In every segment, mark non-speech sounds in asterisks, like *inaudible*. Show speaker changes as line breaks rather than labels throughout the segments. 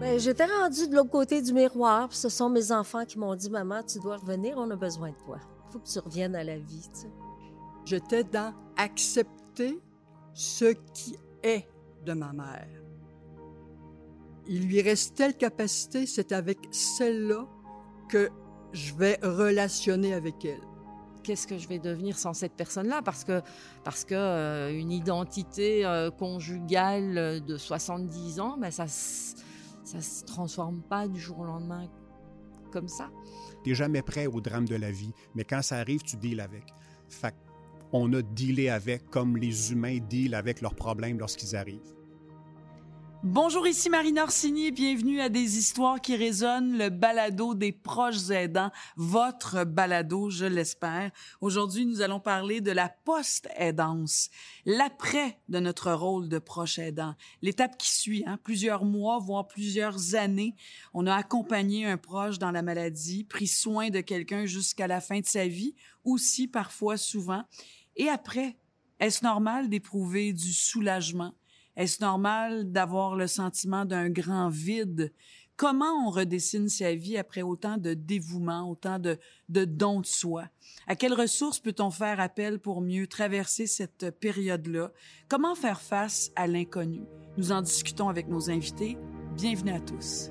Ben, j'étais rendue de l'autre côté du miroir, puis ce sont mes enfants qui m'ont dit Maman, tu dois revenir, on a besoin de toi. Il faut que tu reviennes à la vie. Tu sais.
J'étais dans accepter ce qui est de ma mère. Il lui reste telle capacité, c'est avec celle-là que je vais relationner avec elle.
Qu'est-ce que je vais devenir sans cette personne-là? Parce que, parce que euh, une identité euh, conjugale de 70 ans, ben ça, ça se transforme pas du jour au lendemain comme ça.
T'es jamais prêt au drame de la vie, mais quand ça arrive, tu deals avec. Fait on a dealé avec comme les humains dealent avec leurs problèmes lorsqu'ils arrivent.
Bonjour, ici Marine Orsini et bienvenue à Des histoires qui résonnent, le balado des proches aidants, votre balado, je l'espère. Aujourd'hui, nous allons parler de la post-aidance, l'après de notre rôle de proche aidant, l'étape qui suit, hein, plusieurs mois, voire plusieurs années. On a accompagné un proche dans la maladie, pris soin de quelqu'un jusqu'à la fin de sa vie, aussi parfois souvent. Et après, est-ce normal d'éprouver du soulagement? Est-ce normal d'avoir le sentiment d'un grand vide? Comment on redessine sa vie après autant de dévouement, autant de, de dons de soi? À quelles ressources peut-on faire appel pour mieux traverser cette période-là? Comment faire face à l'inconnu? Nous en discutons avec nos invités. Bienvenue à tous.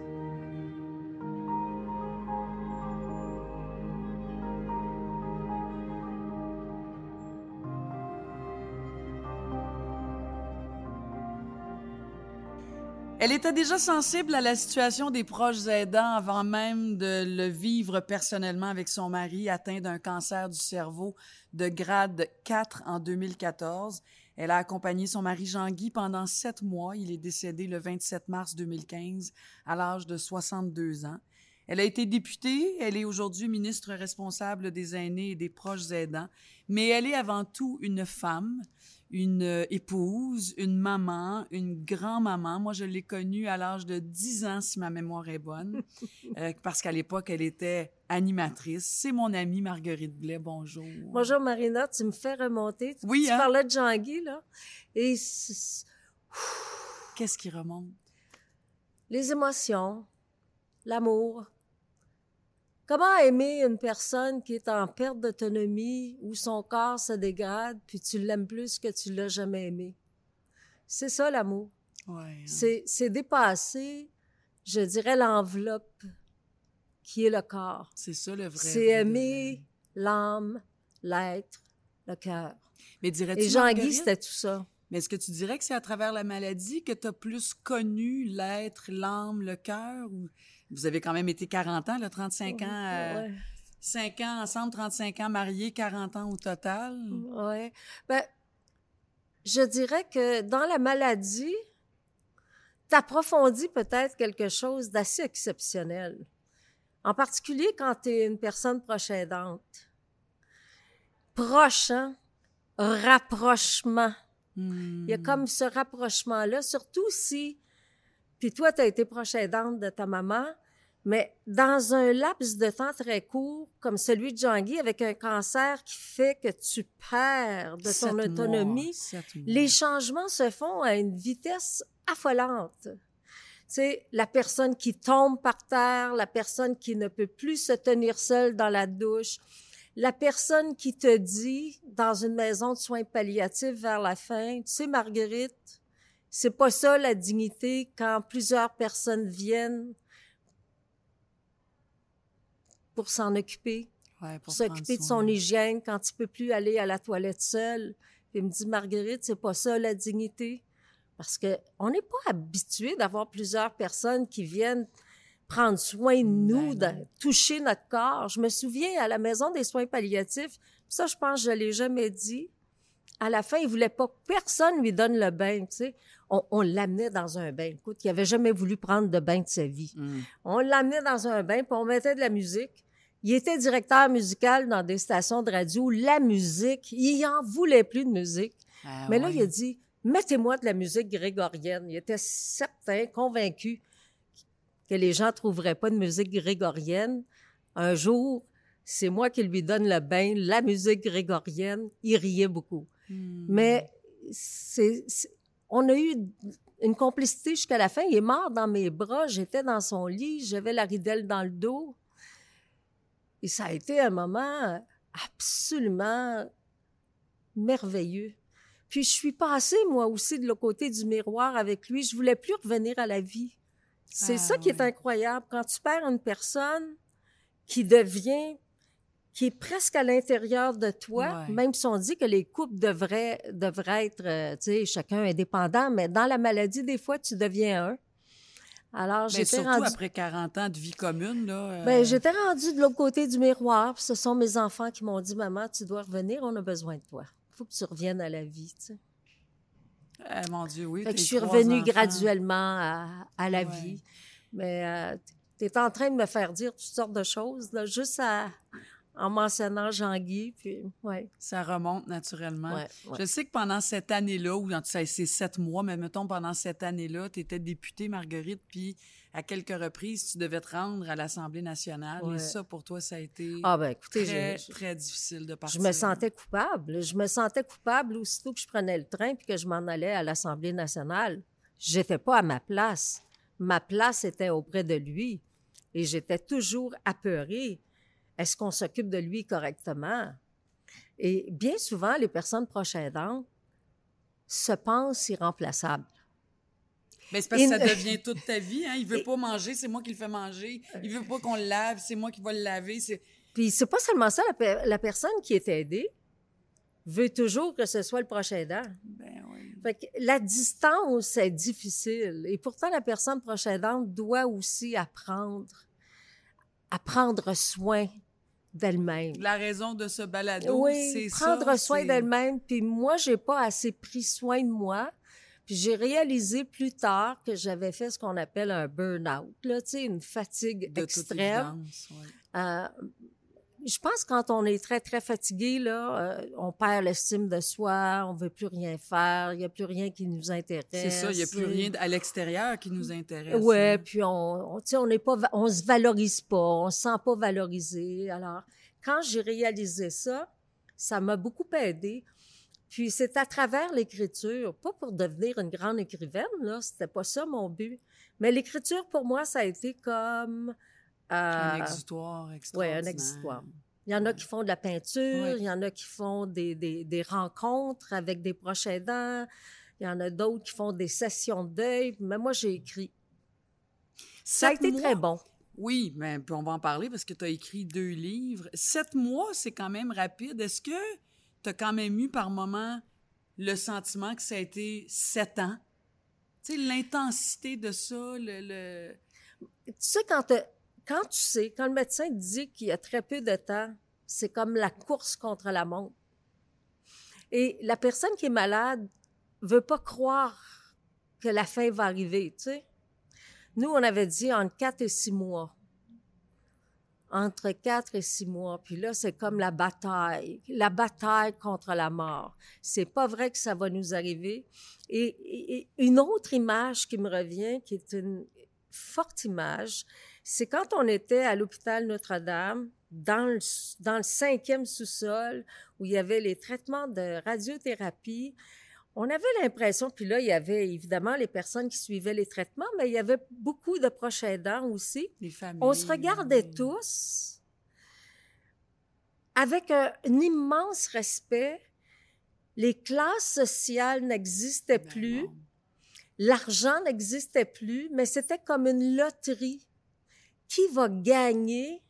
Elle était déjà sensible à la situation des proches aidants avant même de le vivre personnellement avec son mari atteint d'un cancer du cerveau de grade 4 en 2014. Elle a accompagné son mari Jean-Guy pendant sept mois. Il est décédé le 27 mars 2015 à l'âge de 62 ans. Elle a été députée, elle est aujourd'hui ministre responsable des aînés et des proches aidants, mais elle est avant tout une femme, une euh, épouse, une maman, une grand-maman. Moi, je l'ai connue à l'âge de 10 ans, si ma mémoire est bonne, *laughs* euh, parce qu'à l'époque, elle était animatrice. C'est mon amie Marguerite Blais. Bonjour.
Bonjour Marina, tu me fais remonter. Tu,
Oui,
tu
hein?
parlais de Jean-Guy, là. Et
Qu'est-ce qui remonte?
les émotions, l'amour. Comment aimer une personne qui est en perte d'autonomie, où son corps se dégrade, puis tu l'aimes plus que tu l'as jamais aimé? C'est ça l'amour.
Ouais, hein.
C'est dépasser, je dirais, l'enveloppe qui est le corps.
C'est ça le vrai.
C'est aimer l'âme, l'être, le cœur.
Mais dirais-tu,
Et Jean-Guy, c'était tout ça.
Mais est-ce que tu dirais que c'est à travers la maladie que tu as plus connu l'être, l'âme, le cœur? Ou... Vous avez quand même été 40 ans, là, 35 ans, euh,
Ouais.
5 ans ensemble, 35 ans mariés, 40 ans au total.
Ouais. Ben, je dirais que dans la maladie, t'approfondis peut-être quelque chose d'assez exceptionnel. En particulier quand tu es une personne proche aidante. Proche, hein? Rapprochement.
Hmm.
Il y a comme ce rapprochement-là, surtout si, puis toi, tu as été proche aidante de ta maman, mais dans un laps de temps très court, comme celui de Jean-Guy, avec un cancer qui fait que tu perds de ton autonomie,
mois.
les changements se font à une vitesse affolante. Tu sais, la personne qui tombe par terre, la personne qui ne peut plus se tenir seule dans la douche, la personne qui te dit dans une maison de soins palliatifs vers la fin, tu sais, Marguerite, c'est pas ça la dignité quand plusieurs personnes viennent pour s'en occuper,
Ouais,
pour
pour
s'occuper de son hygiène quand il peut plus aller à la toilette seul. Puis il me dit, Marguerite, c'est pas ça la dignité. Parce que on n'est pas habitué d'avoir plusieurs personnes qui viennent prendre soin de nous,
Ben
de toucher notre corps. Je me souviens à la maison des soins palliatifs, ça, je pense, que je l'ai jamais dit. À la fin, il voulait pas que personne lui donne le bain, tu sais. On, on l'amenait dans un bain. Écoute, il avait jamais voulu prendre de bain de sa vie.
Hmm.
On l'amenait dans un bain, puis on mettait de la musique. Il était directeur musical dans des stations de radio. La musique, il en voulait plus de musique.
Ah
Mais là,
ouais.
il a dit, mettez-moi de la musique grégorienne. Il était certain, convaincu que les gens trouveraient pas de musique grégorienne. Un jour, c'est moi qui lui donne le bain, la musique grégorienne. Il riait beaucoup.
Hmm.
Mais c'est, c'est- on a eu une complicité jusqu'à la fin. Il est mort dans mes bras, j'étais dans son lit, j'avais la ridelle dans le dos. Et ça a été un moment absolument merveilleux. Puis je suis passée, moi aussi, de l'autre côté du miroir avec lui. Je voulais plus revenir à la vie. C'est
Ah,
ça qui est incroyable. Quand tu perds une personne qui devient, qui est presque à l'intérieur de toi,
Ouais.
même si on dit que les couples devraient, devraient être, euh, tu sais, chacun indépendant, mais dans la maladie, des fois, tu deviens un. Alors,
Mais
j'étais
surtout
rendue
après 40 ans de vie commune, là. euh,
ben, j'étais rendue de l'autre côté du miroir, puis ce sont mes enfants qui m'ont dit Maman, tu dois revenir, on a besoin de toi. faut que tu reviennes à la vie. Tu sais.
eh, mon Dieu, oui.
Fait que je suis revenue
enfants.
graduellement à, à la
Ouais.
vie. Mais tu es en train de me faire dire toutes sortes de choses, là, juste à- en mentionnant Jean-Guy. Puis, ouais,
Ça remonte naturellement.
ouais, ouais.
Je sais que pendant cette année-là, ou en tout cas, c'est sept mois, mais mettons pendant cette année-là, tu étais députée, Marguerite, puis à quelques reprises, tu devais te rendre à l'Assemblée nationale. Et ça, pour toi, ça a été
Ah, ben écoutez,
très,
je- je-
très difficile de
Je
partir.
me sentais coupable. Je me sentais coupable aussitôt que je prenais le train puis que je m'en allais à l'Assemblée nationale. J'étais pas à ma place. Ma place était auprès de lui. Et j'étais toujours apeurée. Est-ce qu'on s'occupe de lui correctement? Et bien souvent, les personnes proches aidantes se pensent irremplaçables.
Mais c'est parce que ça *laughs* devient toute ta vie. Hein? Il veut pas manger, c'est moi qui le fais manger. Il veut pas qu'on le lave, c'est moi qui vais le laver. C'est...
Puis c'est pas seulement ça, la, pe- la personne qui est aidée veut toujours que ce soit le proche aidant.
Ben oui.
Fait que la distance est difficile. Et pourtant, la personne proche aidante doit aussi apprendre à prendre soin d'elle-même.
La raison de ce balado,
Oui,
c'est
prendre
ça.
soin d'elle-même. Puis moi, j'ai pas assez pris soin de moi. Puis j'ai réalisé plus tard que j'avais fait ce qu'on appelle un burn-out, là, tu sais, une fatigue
De toute
extrême.
évidence, ouais.
Euh, je pense que quand on est très, très fatigué, là, euh, on perd l'estime de soi, on veut plus rien faire, il n'y a plus rien qui nous intéresse.
C'est ça, il n'y a plus rien à l'extérieur qui nous intéresse.
Ouais,
hein.
puis on, on, on n'est pas, on se valorise pas, on se sent pas valorisé. Alors, quand j'ai réalisé ça, ça m'a beaucoup aidé. Puis c'est à travers l'écriture, pas pour devenir une grande écrivaine, là, c'était pas ça mon but. Mais l'écriture, pour moi, ça a été comme...
Un
euh,
exutoire extraordinaire.
un exutoire. Il y en a qui font de la peinture, il y en a qui font des, des, des rencontres avec des proches aidants, il y en a d'autres qui font des sessions de deuil, mais moi, j'ai écrit. Ça a été
mois-
très bon.
Oui, mais on va en parler parce que tu as écrit deux livres. Sept mois, c'est quand même rapide. Est-ce que tu as quand même eu par moment le sentiment que ça a été sept ans? Tu sais, l'intensité de ça, le... le-
Tu sais, quand, te- quand tu sais, quand le médecin te dit qu'il y a très peu de temps, c'est comme la course contre la montre. Et la personne qui est malade veut pas croire que la fin va arriver, tu sais. Nous, on avait dit entre quatre et six mois. Entre quatre et six mois. Puis là, c'est comme la bataille, la bataille contre la mort. C'est pas vrai que ça va nous arriver. Et, une autre image qui me revient, qui est une forte image, c'est quand on était à l'hôpital Notre-Dame, dans le, dans le cinquième sous-sol, où il y avait les traitements de radiothérapie, on avait l'impression, puis là, il y avait évidemment les personnes qui suivaient les traitements, mais il y avait beaucoup de proches aidants aussi.
les familles.
On se regardait tous avec un, un immense respect. Les classes sociales n'existaient
Ben
plus. L'argent n'existait plus, mais c'était comme une loterie. Qui va gagner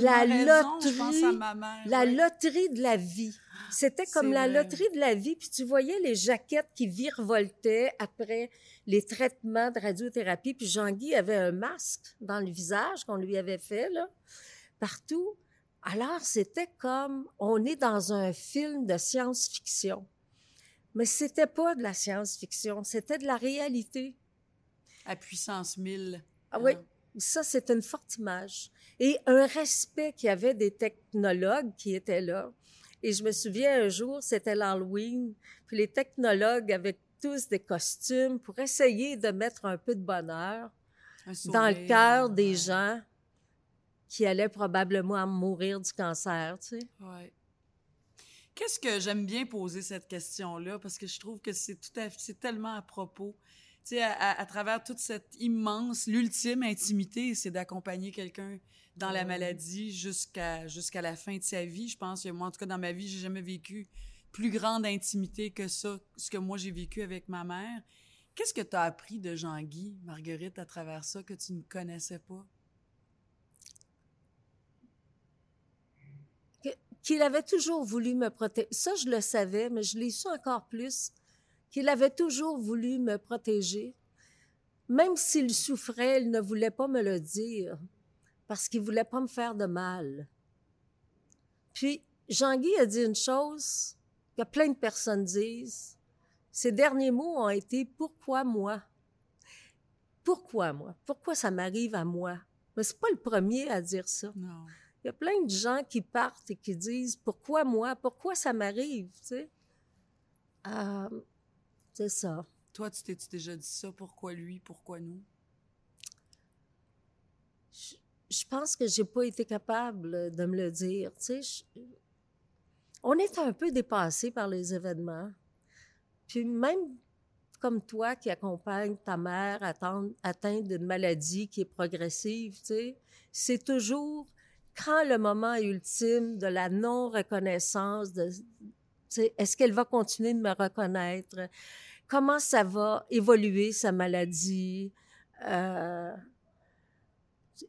La
raison,
loterie,
mère.
la loterie de la vie? C'était comme la
vrai.
loterie de la vie, puis tu voyais les jaquettes qui virevoltaient après les traitements de radiothérapie, puis Jean-Guy avait un masque dans le visage qu'on lui avait fait, là, partout. Alors, c'était comme, on est dans un film de science-fiction. Mais c'était pas de la science-fiction, c'était de la réalité.
À puissance 1000.
Ah oui. Ça, c'est une forte image. Et un respect qu'il y avait des technologues qui étaient là. Et je me souviens un jour, c'était l'Halloween, puis les technologues avaient tous des costumes pour essayer de mettre un peu de bonheur dans le cœur des
ouais.
gens qui allaient probablement mourir du cancer, tu sais.
Ouais. Qu'est-ce que j'aime bien poser cette question-là? Parce que je trouve que c'est tout à fait, c'est tellement à propos. Sais, à, à travers toute cette immense, l'ultime intimité, c'est d'accompagner quelqu'un dans la maladie jusqu'à jusqu'à la fin de sa vie. Je pense que moi, en tout cas, dans ma vie, j'ai jamais vécu plus grande intimité que ça, ce que moi j'ai vécu avec ma mère. Qu'est-ce que tu as appris de Jean-Guy, Marguerite, à travers ça que tu ne connaissais pas?
Qu'il avait toujours voulu me protéger. Ça, je le savais, mais je l'ai su encore plus. Qu'il avait toujours voulu me protéger. Même s'il souffrait, il ne voulait pas me le dire parce qu'il voulait pas me faire de mal. Puis, Jean-Guy a dit une chose que plein de personnes disent. Ses derniers mots ont été Pourquoi moi? Pourquoi moi? Pourquoi ça m'arrive à moi? Mais c'est pas le premier à dire ça.
Non.
Il y a plein de gens qui partent et qui disent Pourquoi moi? Pourquoi ça m'arrive? Tu sais? Euh, c'est ça.
Toi, tu t'es déjà dit ça? Pourquoi lui? Pourquoi nous?
Je, je pense que j'ai pas été capable de me le dire. Tu sais, je- on est un peu dépassé par les événements. Puis même comme toi qui accompagne ta mère atteinte, d'une maladie qui est progressive, tu sais, c'est toujours quand le moment ultime de la non-reconnaissance, de, est-ce qu'elle va continuer de me reconnaître? Comment ça va évoluer, sa maladie? Euh,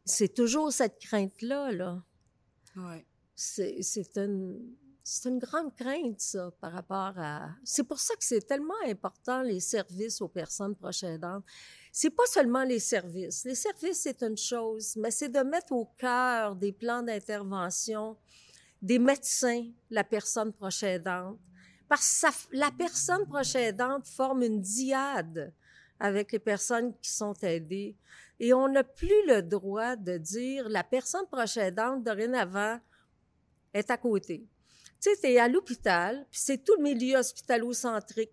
c'est toujours cette crainte-là, là.
Ouais.
C'est c'est une, c'est une grande crainte, ça, par rapport à... C'est pour ça que c'est tellement important, les services aux personnes proches aidantes. C'est pas seulement les services. Les services, c'est une chose, mais c'est de mettre au cœur des plans d'intervention des médecins, la personne proche aidante. Parce que ça la personne proche aidante forme une diade avec les personnes qui sont aidées. Et on n'a plus le droit de dire la personne proche aidante, dorénavant, est à côté. Tu sais, t'es à l'hôpital, puis c'est tout le milieu hospitalo-centrique.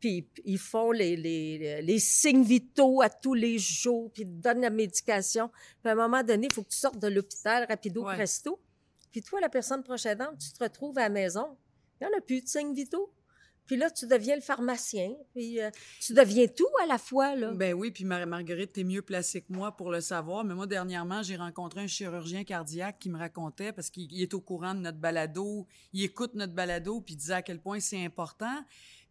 Puis ils font les, les, les signes vitaux à tous les jours, puis ils te donnent la médication. Puis à un moment donné, il faut que tu sortes de l'hôpital rapido
Ouais.
presto. Puis toi, la personne proche aidante, tu te retrouves à la maison. Il n'y en a plus de signes vitaux. Puis là, tu deviens le pharmacien. Puis euh, tu deviens tout à la fois, là.
Ben oui, puis Mar- Marguerite, t'es mieux placée que moi pour le savoir. Mais moi, dernièrement, j'ai rencontré un chirurgien cardiaque qui me racontait, parce qu'il il est au courant de notre balado, il écoute notre balado, puis il disait à quel point c'est important,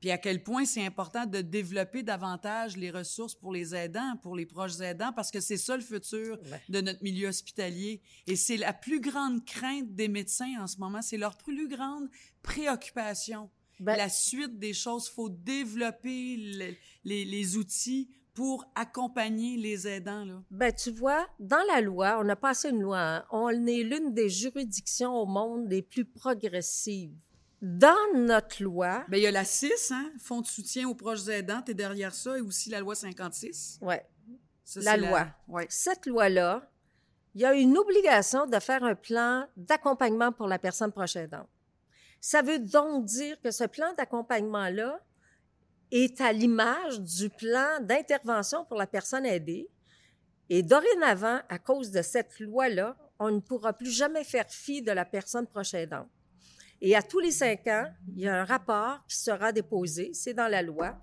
puis à quel point c'est important de développer davantage les ressources pour les aidants, pour les proches aidants, parce que c'est ça le futur
Ouais.
de notre milieu hospitalier. Et c'est la plus grande crainte des médecins en ce moment, c'est leur plus grande préoccupation
Ben,
la suite des choses. faut développer le- les, les outils pour accompagner les aidants. Là.
Ben, tu vois, dans la loi, on a passé une loi, hein, on est l'une des juridictions au monde les plus progressives. Dans notre loi,
Ben, il y a la 6, hein, Fonds de soutien aux proches aidants, es derrière ça, et aussi la loi 56.
ouais,
Ça,
La loi.
Ouais.
cette loi-là, il y a une obligation de faire un plan d'accompagnement pour la personne proche aidante. Ça veut donc dire que ce plan d'accompagnement-là est à l'image du plan d'intervention pour la personne aidée. Et dorénavant, à cause de cette loi-là, on ne pourra plus jamais faire fi de la personne proche aidante. Et à tous les cinq ans, il y a un rapport qui sera déposé, c'est dans la loi,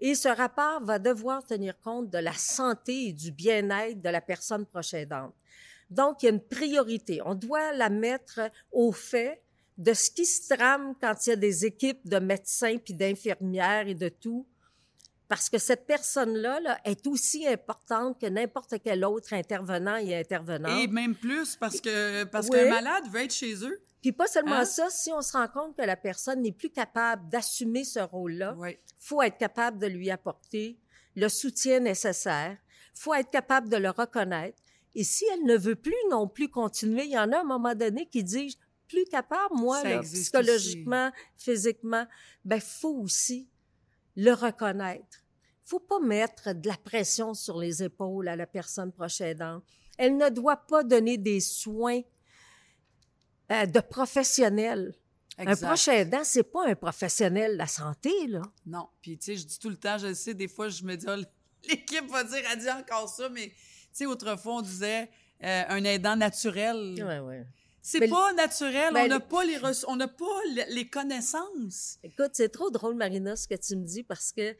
et ce rapport va devoir tenir compte de la santé et du bien-être de la personne proche aidante. Donc, il y a une priorité. On doit la mettre au fait de ce qui se trame quand il y a des équipes de médecins puis d'infirmières et de tout. Parce que cette personne-là là, est aussi importante que n'importe quel autre intervenant et intervenante.
Et même plus, parce que parce
Oui.
qu'un malade veut être chez eux.
Puis pas seulement
Hein?
ça, si on se rend compte que la personne n'est plus capable d'assumer ce rôle-là,
Ouais.
faut être capable de lui apporter le soutien nécessaire, faut être capable de le reconnaître. Et si elle ne veut plus non plus continuer, il y en a à un moment donné qui disent plus capable, moi, là, psychologiquement, physiquement, ben faut aussi le reconnaître. Faut pas mettre de la pression sur les épaules à la personne proche aidante. Elle ne doit pas donner des soins euh, de professionnels.
Exact.
Un proche aidant, c'est pas un professionnel de la santé, là.
Non. Puis, tu sais, je dis tout le temps, je sais, des fois, je me dis, Ah, *laughs* l'équipe va dire, elle dit encore ça, mais, tu sais, autrefois, on disait euh, un aidant naturel.
Ouais, ouais.
C'est pas naturel,
Ben,
on n'a pas les on n'a pas le- les connaissances.
Écoute, c'est trop drôle, Marina, ce que tu me dis, parce que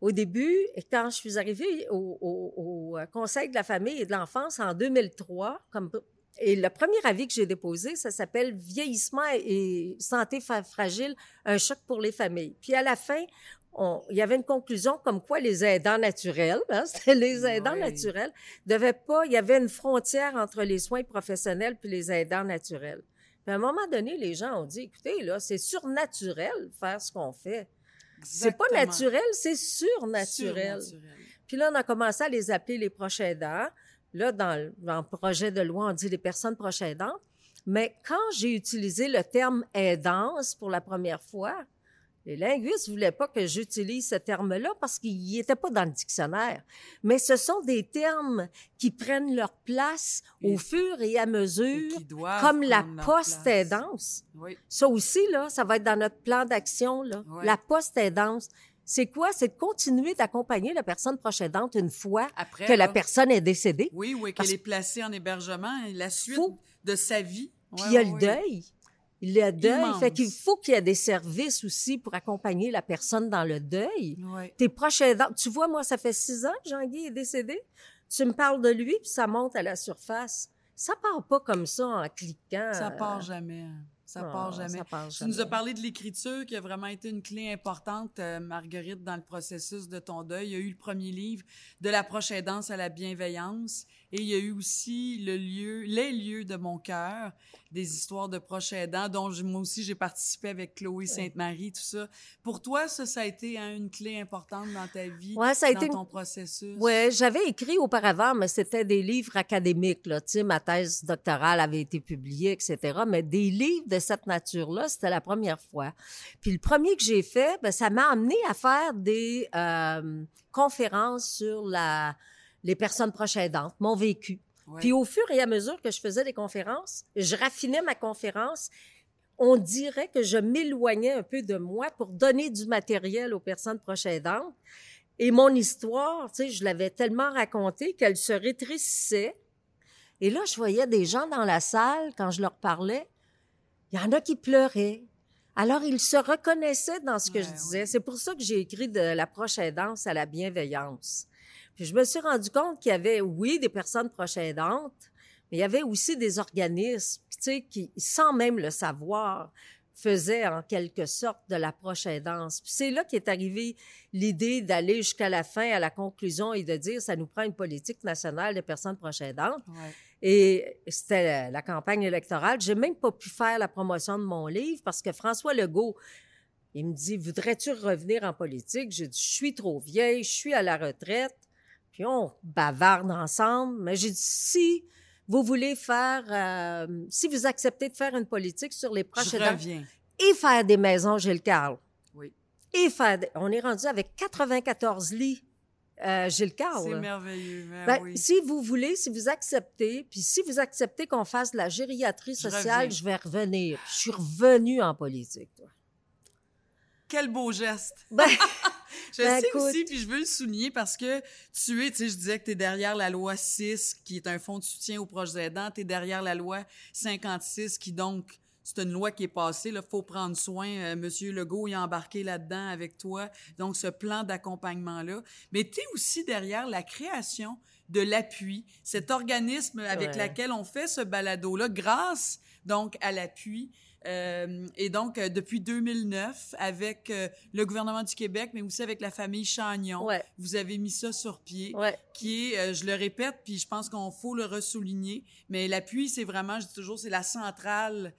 au début, quand je suis arrivée au, au, au Conseil de la famille et de l'enfance en 2003, comme et le premier avis que j'ai déposé, ça s'appelle Vieillissement et santé fragile, un choc pour les familles. Puis à la fin, on, il y avait une conclusion comme quoi les aidants naturels, hein, *laughs* les aidants
Oui.
naturels, devaient pas, il y avait une frontière entre les soins professionnels puis les aidants naturels. Puis à un moment donné, les gens ont dit, écoutez, là, c'est surnaturel faire ce qu'on fait. C'est pas naturel, c'est surnaturel.
Surnaturel.
Puis là, on a commencé à les appeler les proches aidants. Là, dans, le- dans le projet de loi, on dit les personnes proches aidantes. Mais quand j'ai utilisé le terme aidance pour la première fois, les linguistes voulaient pas que j'utilise ce terme-là parce qu'il n'était pas dans le dictionnaire. Mais ce sont des termes qui prennent leur place
Et-
au fur et à mesure, comme la post-aidance.
Oui.
Ça aussi, là, ça va être dans notre plan d'action. Là. La post-aidance, c'est quoi? C'est de continuer d'accompagner la personne proche aidante une fois
Après,
que la personne est décédée.
Oui, oui, qu'elle est placée en hébergement et la suite
Faut-
de sa vie.
Puis il y a
ouais,
le deuil. Il y a le deuil.
Immense.
Fait qu'il faut qu'il y ait des services aussi pour accompagner la personne dans le deuil.
Ouais.
Tes proches aidants, tu vois, moi, ça fait six ans que Jean-Guy est décédé. Tu me parles de lui, puis ça monte à la surface. Ça part pas comme ça en cliquant.
Ça part jamais. Ça
Non,
part jamais.
ça part
Tu nous as
jamais.
parlé de l'écriture qui a vraiment été une clé importante, euh, Marguerite, dans le processus de ton deuil. Il y a eu le premier livre, De la proche aidance à la bienveillance. Et il y a eu aussi le lieu, les lieux de mon cœur, des histoires de proches aidants, dont je- moi aussi j'ai participé avec Chloé Sainte-Marie, tout ça. Pour toi, ça, ça a été hein, une clé importante dans ta vie,
Ouais, ça a
dans
été
ton processus?
Ouais, j'avais écrit auparavant, mais c'était des livres académiques. Là. Tu sais, ma thèse doctorale avait été publiée, etc. Mais des livres de cette nature-là, c'était la première fois. Puis le premier que j'ai fait, ben, ça m'a amené à faire des euh, conférences sur la, les personnes proches aidantes, mon vécu.
Ouais.
Puis au fur et à mesure que je faisais des conférences, je raffinais ma conférence. On dirait que je m'éloignais un peu de moi pour donner du matériel aux personnes proches aidantes. Et mon histoire, tu sais, je l'avais tellement racontée qu'elle se rétrécissait. Et là, je voyais des gens dans la salle, quand je leur parlais, il y en a qui pleuraient. Alors, ils se reconnaissaient dans ce que je
Ouais,
disais.
ouais.
C'est pour ça que j'ai écrit de la proche aidance à la bienveillance. Puis je me suis rendu compte qu'il y avait, oui, des personnes proches aidantes, mais il y avait aussi des organismes, tu sais, qui, sans même le savoir, faisaient en quelque sorte de la proche aidance. Puis c'est là qu'est arrivée l'idée d'aller jusqu'à la fin, à la conclusion et de dire, ça nous prend une politique nationale des personnes proches aidantes.
Ouais.
Et c'était la, campagne électorale. J'ai même pas pu faire la promotion de mon livre parce que François Legault, il me dit, voudrais-tu revenir en politique? J'ai dit, je suis trop vieille, je suis à la retraite. Puis on bavarde ensemble. Mais j'ai dit, si vous voulez faire, euh, si vous acceptez de faire une politique sur les proches aidants et faire des maisons Gilles Carle.
Oui.
Et faire, des- on est rendu avec 94 lits euh, Gilles Carle.
C'est merveilleux. ben
Ben,
oui.
Si vous voulez, si vous acceptez, puis si vous acceptez qu'on fasse de la gériatrie sociale, je vais revenir. Je suis revenue en politique. toi.
Quel beau geste.
Ben, *laughs*
Je
Ben,
sais
écoute.
aussi, puis je veux le souligner parce que tu es, tu sais, je disais que tu es derrière la loi 6, qui est un fonds de soutien aux proches aidants. Tu es derrière la loi 56, qui donc, c'est une loi qui est passée. Il faut prendre soin. Euh, Monsieur Legault a embarqué là-dedans avec toi. Donc, ce plan d'accompagnement-là. Mais tu es aussi derrière la création de l'appui, cet organisme avec
Ouais.
lequel on fait ce balado-là, grâce donc à l'appui. Euh, et donc, euh, depuis 2009, avec euh, le gouvernement du Québec, mais aussi avec la famille Chagnon,
ouais,
vous avez mis ça sur pied,
ouais.
qui est, je le répète, puis je pense qu'on faut le ressouligner, mais l'appui, c'est vraiment, je dis toujours, c'est la centrale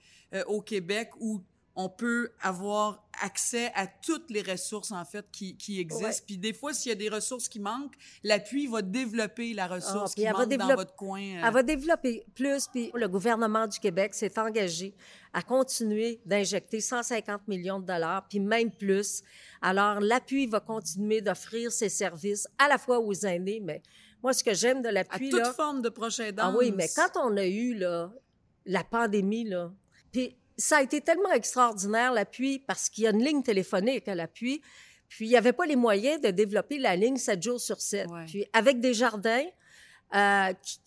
au Québec où on peut avoir accès à toutes les ressources, en fait, qui, qui existent. Puis des fois, s'il y a des ressources qui manquent, l'appui va développer la ressource
Ah,
qui manque dans
développer-
votre coin. euh,
Elle va développer plus, puis le gouvernement du Québec s'est engagé à continuer d'injecter 150 millions de dollars, puis même plus. Alors, l'appui va continuer d'offrir ses services à la fois aux aînés, mais moi, ce que j'aime de
à
l'appui,
toute
là,
forme de proche aidance.
Ah oui, mais quand on a eu là, la pandémie, là, puis ça a été tellement extraordinaire, l'appui, parce qu'il y a une ligne téléphonique à l'appui, puis il n'y avait pas les moyens de développer la ligne 7 jours sur 7.
Ouais.
Puis avec Desjardins, euh, qui-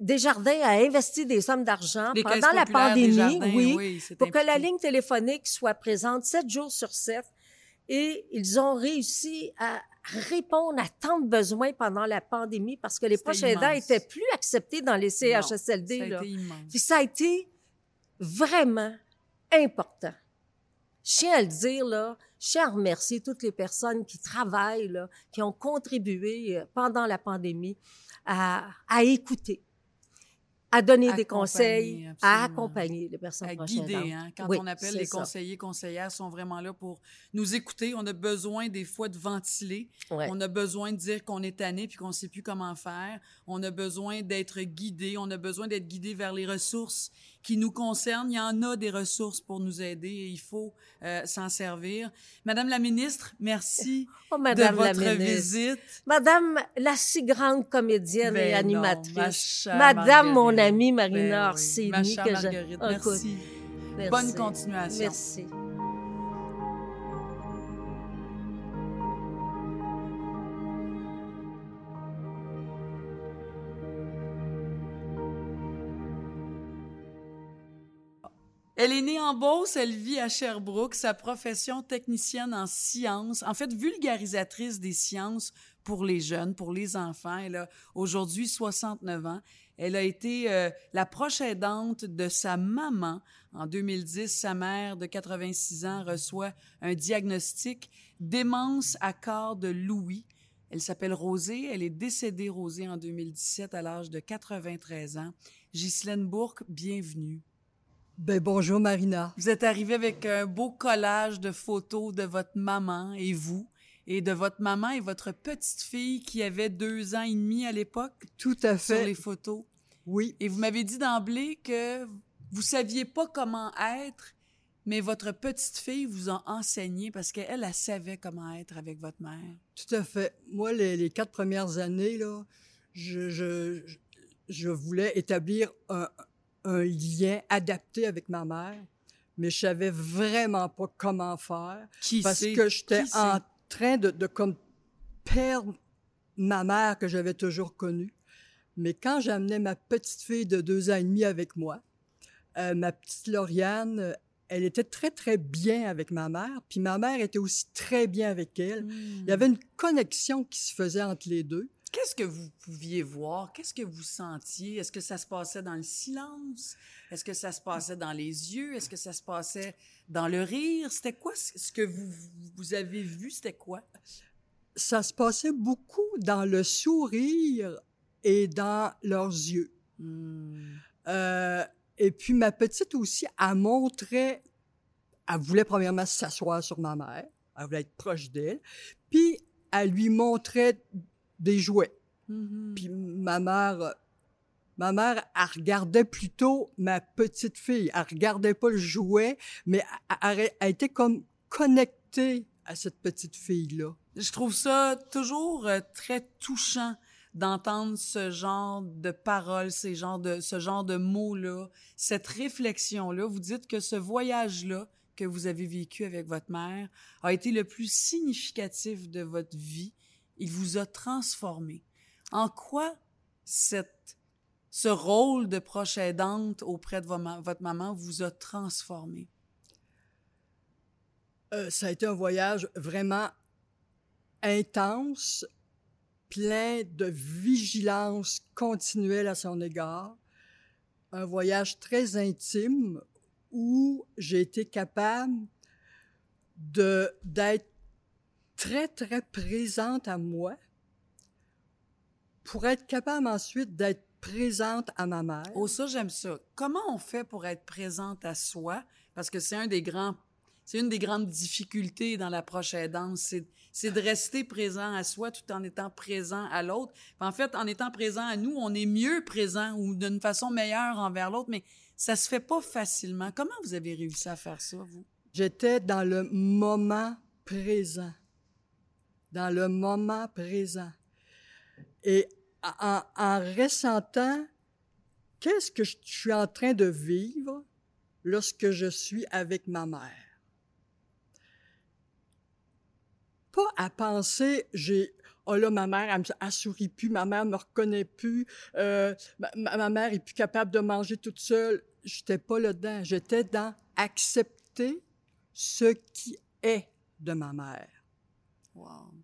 Desjardins a investi des sommes d'argent pendant la pandémie, oui, pour que la ligne téléphonique soit présente 7 jours sur 7. Et ils ont réussi à répondre à tant de besoins pendant la pandémie parce que les proches aidants
immense.
étaient plus acceptés dans les
Non,
CHSLD.
ça a
là.
été immense.
Puis ça a été vraiment important. Je tiens à le dire, là, je tiens à remercier toutes les personnes qui travaillent, là, qui ont contribué euh, pendant la pandémie à, à écouter, à donner des conseils, à accompagner les personnes
à guider. Hein? Quand
Oui,
on appelle les
ça.
conseillers, conseillères sont vraiment là pour nous écouter. On a besoin des fois de ventiler.
Ouais.
On a besoin de dire qu'on est tanné puis qu'on ne sait plus comment faire. On a besoin d'être guidé. On a besoin d'être guidé vers les ressources qui nous concernent. Il y en a des ressources pour nous aider et il faut euh, s'en servir. Madame la ministre, merci
Oh,
de
Madame la
votre visite.
Madame, la si grande comédienne et
Ben non,
animatrice.
ma
Madame, mon amie Marina
Ben oui,
Orsini,
ma chère
que je-
Marguerite,
Écoute,
merci.
merci.
Bonne continuation.
Merci.
Elle est née en Beauce, elle vit à Sherbrooke, sa profession technicienne en sciences, en fait vulgarisatrice des sciences pour les jeunes, pour les enfants. Elle a aujourd'hui 69 ans. Elle a été euh, la proche aidante de sa maman. En 2010, sa mère de 86 ans reçoit un diagnostic démence à corps de Louis. Elle s'appelle Rosée. Elle est décédée, Rosée, en 2017 à l'âge de 93 ans. Ghislaine Bourque, bienvenue.
Ben bonjour Marina.
Vous êtes arrivé avec un beau collage de photos de votre maman et vous, et de votre maman et votre petite fille qui avait deux ans et demi à l'époque?
Tout à
sur
fait.
les photos.
Oui,
Et vous m'avez dit d'emblée que vous saviez pas comment être, mais votre petite fille vous a enseigné parce qu'elle, elle savait comment être avec votre mère.
tout à fait. Moi, les, les quatre premières années, là, je, je, je voulais établir un, un lien adapté avec ma mère, mais je savais vraiment pas comment faire.
Qui
parce
sait?
que j'étais
sait?
en train de, de comme perdre ma mère que j'avais toujours connue. Mais quand j'amenais ma petite fille de deux ans et demi avec moi, euh, ma petite Lauriane, euh, elle était très, très bien avec ma mère, puis ma mère était aussi très bien avec elle. Il y avait une connexion qui se faisait entre les deux.
Qu'est-ce que vous pouviez voir? Qu'est-ce que vous sentiez? Est-ce que ça se passait dans le silence? Est-ce que ça se passait dans les yeux? Est-ce que ça se passait dans le rire? C'était quoi ce que vous, vous avez vu? C'était quoi?
Ça se passait beaucoup dans le sourire et dans leurs yeux.
Hmm.
Euh, et puis ma petite aussi, elle montrait, elle voulait premièrement s'asseoir sur ma mère, elle voulait être proche d'elle, puis elle lui montrait des jouets.
Mhm.
Puis ma mère, euh, ma mère, elle regardait plutôt ma petite fille. Elle regardait pas le jouet, mais elle, elle- elle était comme connectée à cette petite fille-là.
Je trouve ça toujours euh, très touchant d'entendre ce genre de paroles, ces genres de, ce genre de mots-là, cette réflexion-là. Vous dites que ce voyage-là que vous avez vécu avec votre mère a été le plus significatif de votre vie. Il vous a transformé. En quoi ce rôle de proche aidante auprès de votre maman vous a transformé?
Euh, ça a été un voyage vraiment intense, plein de vigilance continuelle à son égard. Un voyage très intime où j'ai été capable d'être très très présente à moi pour être capable ensuite d'être présente à ma mère.
Oh, ça, j'aime ça. Comment on fait pour être présente à soi? Parce que c'est un des grands, c'est une des grandes difficultés dans l'approche aidante, c'est, c'est de rester présent à soi tout en étant présent à l'autre. En fait, en étant présent à nous, on est mieux présent ou d'une façon meilleure envers l'autre, mais ça se fait pas facilement. Comment vous avez réussi à faire ça, vous?
J'étais dans le moment présent. Dans le moment présent. Et en, en ressentant qu'est-ce que je suis en train de vivre lorsque je suis avec ma mère. Pas à penser, j'ai, oh là, ma mère, elle, elle sourit plus, ma mère me reconnaît plus, euh, ma mère est plus capable de manger toute seule. J'étais pas là-dedans. J'étais dans accepter ce qui est de ma mère.
Wow.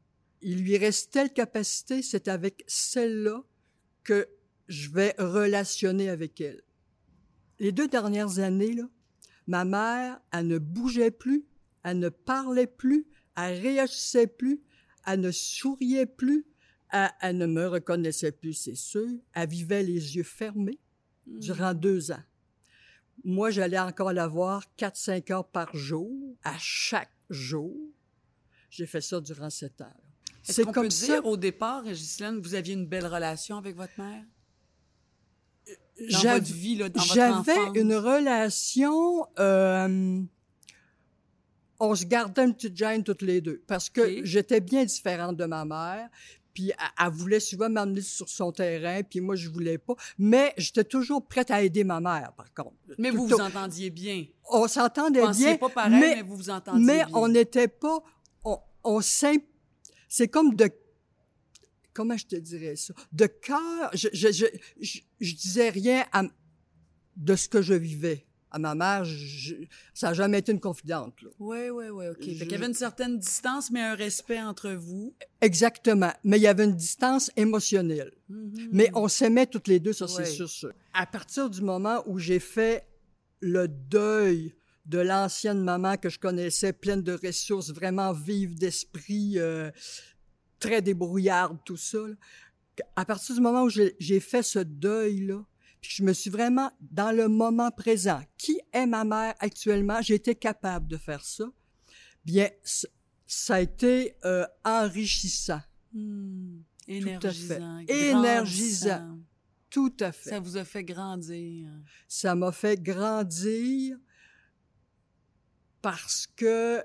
Il lui reste telle capacité, c'est avec celle-là que je vais relationner avec elle. Les deux dernières années, là, ma mère, elle ne bougeait plus, elle ne parlait plus, elle réagissait plus, elle ne souriait plus, elle, elle ne me reconnaissait plus, c'est sûr. Elle vivait les yeux fermés
Mm.
durant deux ans. Moi, j'allais encore la voir 4-5 heures par jour, à chaque jour. J'ai fait ça durant sept ans.
Est-ce
C'est
qu'on
comme
peut
ça.
dire au départ, Ghislaine, que vous aviez une belle relation avec votre mère?
J'avais une relation. euh, on se gardait une petite gêne toutes les deux parce que j'étais bien différente de ma mère. Puis elle, elle voulait souvent m'emmener sur son terrain, puis moi je voulais pas. Mais j'étais toujours prête à aider ma mère, par contre.
Mais
Tout
vous vous entendiez bien.
On s'entendait bien,
pas pareil, mais,
mais,
vous vous entendiez
mais
bien.
on n'était pas. On, on C'est comme de. Comment je te dirais ça? De cœur. Je, je, je, je, disais rien à- de ce que je vivais. À ma mère, ça n'a jamais été une confidente. là.
Oui, oui, oui, OK. Qu'il y avait une certaine distance, mais un respect entre vous.
Exactement. Mais il y avait une distance émotionnelle.
Mhm.
Mais on s'aimait toutes les deux, ça c'est
Ouais.
sûr, sûr. À partir du moment où j'ai fait le deuil de l'ancienne maman que je connaissais, pleine de ressources, vraiment vive d'esprit, euh, très débrouillarde, tout ça, là, à partir du moment où j'ai fait ce deuil-là, puis je me suis vraiment dans le moment présent, qui est ma mère actuellement, j'ai été capable de faire ça, bien, ça a été euh, enrichissant.
Hmm.
à fait.
Énergisant.
Énergisant. Tout à fait.
Ça vous a fait grandir.
ça m'a fait grandir parce que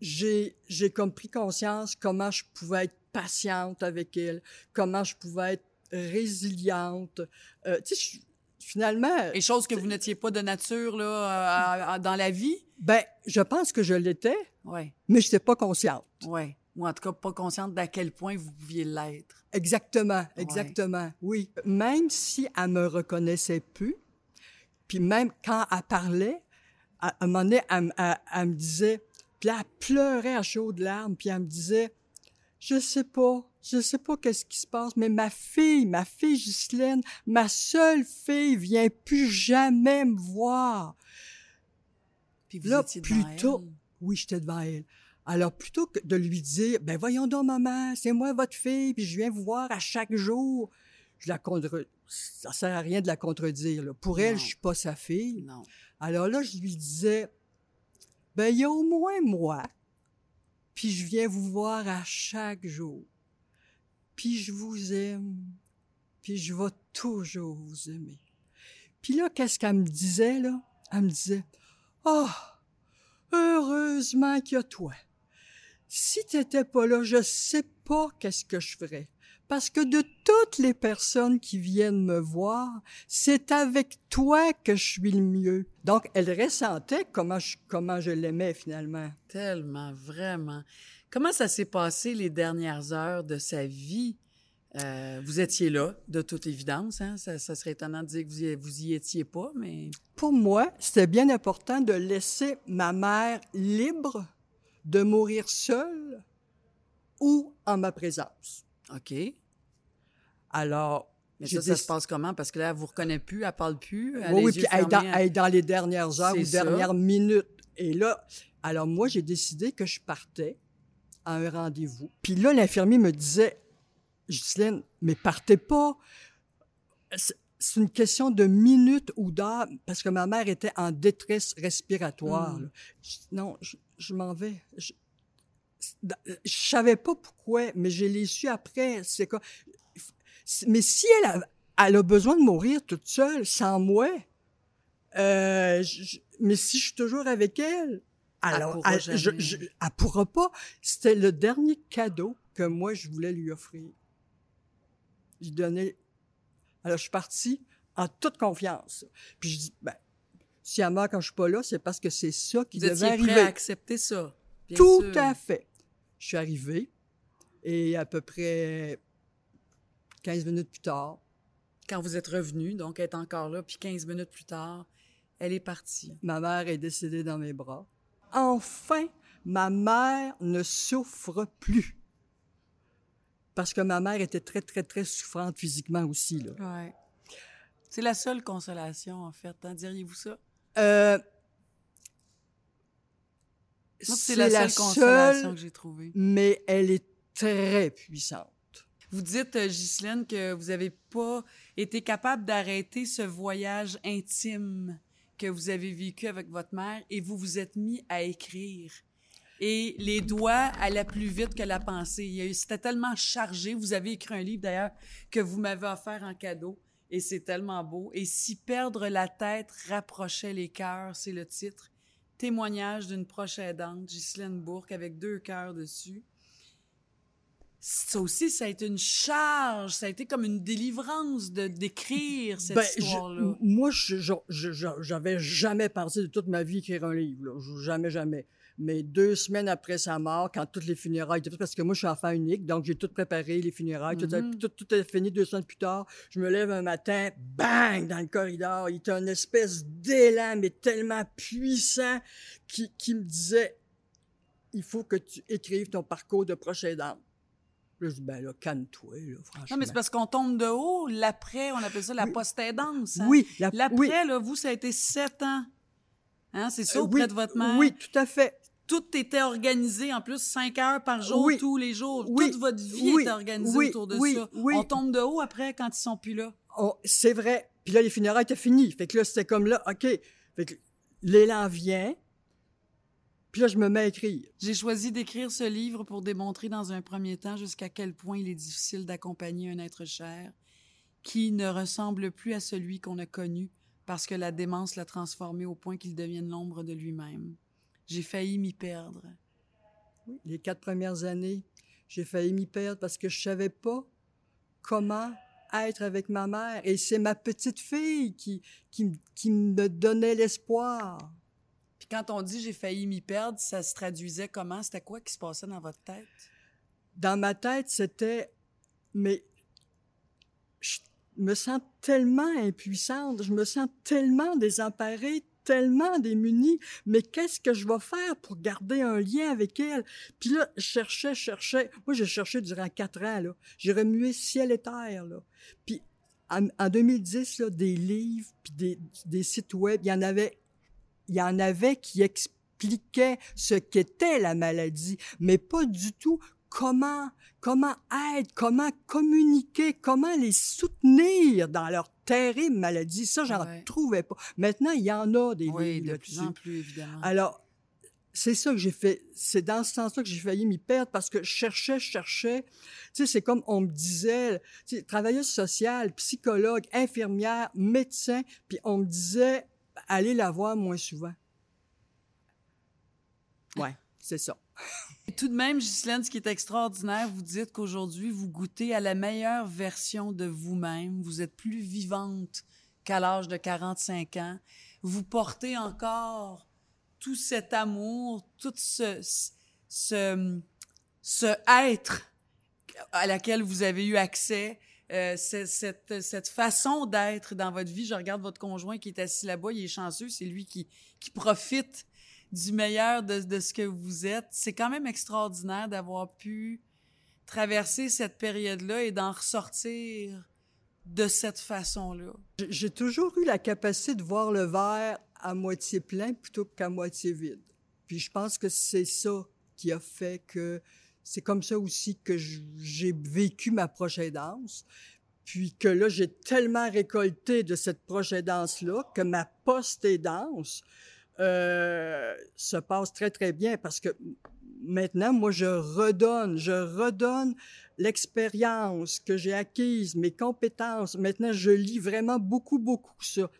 j'ai j'ai comme pris conscience comment je pouvais être patiente avec elle, comment je pouvais être résiliente. Euh, tu sais, finalement,
Et chose que vous n'étiez pas de nature là, à- à- dans la vie?
ben, je pense que je l'étais, mais je n'étais pas consciente.
oui. Ou en tout cas, pas consciente d'à quel point vous pouviez l'être.
Exactement, exactement, oui. Même si elle me reconnaissait plus, puis même quand elle parlait, à un moment donné, elle, me- elle- elle me disait, puis là, elle pleurait à chaudes larmes, puis elle me disait, je sais pas, je sais pas qu'est-ce qui se passe, mais ma fille, ma fille Ghislaine, ma seule fille vient plus jamais me voir.
Puis vous
Là,
étiez devant
plutôt-
elle.
Oui, j'étais devant elle. Alors, plutôt que de lui dire, ben voyons donc, maman, c'est moi votre fille, puis je viens vous voir à chaque jour, je la contre... Ça sert à rien de la contredire. là. Pour elle, je suis pas sa fille.
Non.
Alors là, je lui disais, ben il y a au moins moi, puis je viens vous voir à chaque jour. Puis je vous aime, puis je vais toujours vous aimer. Puis là, qu'est-ce qu'elle me disait, là? Elle me disait, oh, heureusement qu'il y a toi. Si t'étais pas là, je sais pas qu'est-ce que je ferais. Parce que de toutes les personnes qui viennent me voir, c'est avec toi que je suis le mieux. Donc, elle ressentait comment je, comment je l'aimais finalement.
Tellement, vraiment. Comment ça s'est passé les dernières heures de sa vie? Euh, vous étiez là, de toute évidence. Hein? Ça, ça serait étonnant de dire que vous y, vous y étiez pas, mais
Pour moi, c'était bien important de laisser ma mère libre de mourir seule ou en ma présence.
OK.
Alors,
Mais ça, ça se passe comment? Parce que là, elle vous reconnaît plus, elle parle plus. Elle
Oui, oui, puis elle est, dans,
fermés,
elle est dans les dernières heures ou
ça.
dernières minutes. Et là, alors moi, j'ai décidé que je partais à un rendez-vous. Puis là, l'infirmier me disait, Ghislaine, mais partez pas. C'est- une question de minutes ou d'heures, parce que ma mère était en détresse respiratoire.
Mm.
Je dis, non, je, je m'en vais. Je, je savais pas pourquoi, mais je l'ai su après. C'est quoi? Mais si elle a, elle a besoin de mourir toute seule, sans moi, euh, je- mais si je suis toujours avec elle, alors
pourra
elle, je-
jamais.
je- elle pourra pas. C'était le dernier cadeau que moi je voulais lui offrir. Je donnais. Alors je suis partie en toute confiance. Puis je dis, ben, si elle meurt quand je suis pas là, c'est parce que c'est ça qui
Vous
devait arriver.
prêt à accepter ça. bien
Tout
sûr.
à fait. Je suis arrivé et à peu près 15 minutes plus tard,
Quand vous êtes revenu, donc elle est encore là, puis 15 minutes plus tard, elle est partie.
ma mère est décédée dans mes bras. Enfin, ma mère ne souffre plus. Parce que ma mère était très, très, très souffrante physiquement aussi. Là.
Ouais. C'est la seule consolation, en fait. Hein, diriez-vous ça?
Euh,
c'est la seule consolation que j'ai trouvée.
mais elle est très puissante.
Vous dites, euh, Ghislaine, que vous n'avez pas été capable d'arrêter ce voyage intime que vous avez vécu avec votre mère et vous vous êtes mis à écrire. Et les doigts allaient plus vite que la pensée. C'était tellement chargé. Vous avez écrit un livre, d'ailleurs, que vous m'avez offert en cadeau. Et c'est tellement beau. Et si perdre la tête rapprochait les cœurs, c'est le titre. Témoignage d'une proche aidante, Ghislaine Bourque, avec deux cœurs dessus. Ça aussi, ça a été une charge, ça a été comme une délivrance de d'écrire cette
Ben,
histoire-là.
moi, j'avais jamais pensé de toute ma vie écrire un livre. là. Jamais, jamais. Mais deux semaines après sa mort, quand toutes les funérailles étaient parce que moi, je suis enfant unique, donc j'ai tout préparé, les funérailles, tout,
Mhm.
tout, tout est fini deux semaines plus tard. Je me lève un matin, bang, dans le corridor. Il était une espèce d'élan, mais tellement puissant, qui, qui me disait, il faut que tu écrives ton parcours de proche aidante. Je dis, ben là, calme-toi, là, franchement.
Non, mais c'est parce qu'on tombe de haut. L'après, on appelle ça la
Oui.
post-aidance. hein.
Oui, la-
L'après,
oui,
là, vous, ça a été sept ans. Hein, c'est ça,
euh,
auprès
oui,
de votre mère?
Oui, tout à fait.
Tout était organisé, en plus, cinq heures par jour,
Oui.
tous les jours.
Oui.
Toute votre vie était organisée autour de
Oui.
ça.
Oui.
On tombe de haut après quand ils sont plus là.
On- c'est vrai. Puis là, les funérailles étaient finies. Fait que là, c'était comme là, OK. Fait que l'élan vient. Puis là, je me mets à écrire.
J'ai choisi d'écrire ce livre pour démontrer dans un premier temps jusqu'à quel point il est difficile d'accompagner un être cher qui ne ressemble plus à celui qu'on a connu parce que la démence l'a transformé au point qu'il devienne l'ombre de lui-même. J'ai failli m'y perdre.
Oui, Les quatre premières années, j'ai failli m'y perdre parce que je savais pas comment être avec ma mère. Et c'est ma petite fille qui, qui, qui me donnait l'espoir.
Quand on dit j'ai failli m'y perdre, ça se traduisait comment? C'était quoi qui se passait dans votre tête?
Dans ma tête, c'était, mais je me sens tellement impuissante, je me sens tellement désemparée, tellement démunie, mais qu'est-ce que je vais faire pour garder un lien avec elle? Puis là, je cherchais, je cherchais. Moi, j'ai cherché durant quatre ans, là. J'ai remué ciel et terre, là. Puis en, en 2010, là, des livres, puis des, des sites web, il y en avait, il y en avait qui expliquaient ce qu'était la maladie, mais pas du tout comment, comment être, comment communiquer, comment les soutenir dans leur terrible maladie. Ça, j'en
Ouais.
trouvais pas. Maintenant, il y en a des
Oui,
livres
de plus en plus, évidemment.
Alors, c'est ça que j'ai fait. C'est dans ce sens-là que j'ai failli m'y perdre parce que je cherchais, je cherchais. Tu sais, c'est comme on me disait, tu sais, travailleuse sociale, psychologue, infirmière, médecin, puis on me disait, allez la voir moins souvent. Ouais, c'est ça. *laughs*
Tout de même, Ghislaine, ce qui est extraordinaire, vous dites qu'aujourd'hui, vous goûtez à la meilleure version de vous-même. Vous êtes plus vivante qu'à l'âge de 45 ans. Vous portez encore tout cet amour, tout ce, ce, ce être à laquelle vous avez eu accès, euh, cette, façon d'être dans votre vie. Je regarde votre conjoint qui est assis là-bas, il est chanceux, c'est lui qui, profite du meilleur de, de ce que vous êtes. C'est quand même extraordinaire d'avoir pu traverser cette période-là et d'en ressortir de cette façon-là.
J'ai toujours eu la capacité de voir le verre à moitié plein plutôt qu'à moitié vide. Puis je pense que c'est ça qui a fait que c'est comme ça aussi que j'ai vécu ma proche aidance. Puis que là, j'ai tellement récolté de cette proche aidance-là que ma post-aidance euh, se passe très, très bien parce que maintenant, moi, je redonne, je redonne l'expérience que j'ai acquise, mes compétences. Maintenant, je lis vraiment beaucoup, beaucoup ça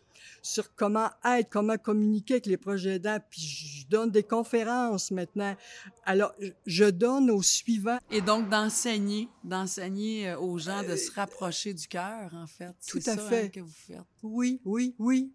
sur comment être, comment communiquer avec les projets aidants. Puis je donne des conférences maintenant. Alors, je- donne aux suivants.
Et donc d'enseigner, d'enseigner euh, aux gens de se rapprocher du cœur, en fait.
tout à
ça,
fait.
hein, que vous faites.
Oui, oui, oui.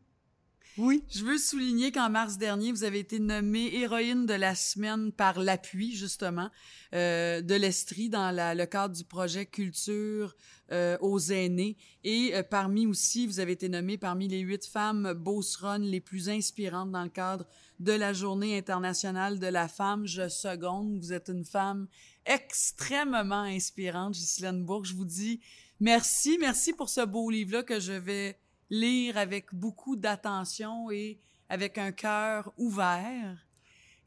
Oui.
Je veux souligner qu'en mars dernier, vous avez été nommée héroïne de la semaine par l'appui, justement, euh, de l'Estrie dans la, le cadre du projet Culture euh, aux aînés. Et euh, parmi aussi, vous avez été nommée parmi les huit femmes Beauceronne les plus inspirantes dans le cadre de la Journée internationale de la femme. Je seconde, vous êtes une femme extrêmement inspirante, Ghislaine Bourg. Je vous dis merci, merci pour ce beau livre-là que je vais lire avec beaucoup d'attention et avec un cœur ouvert.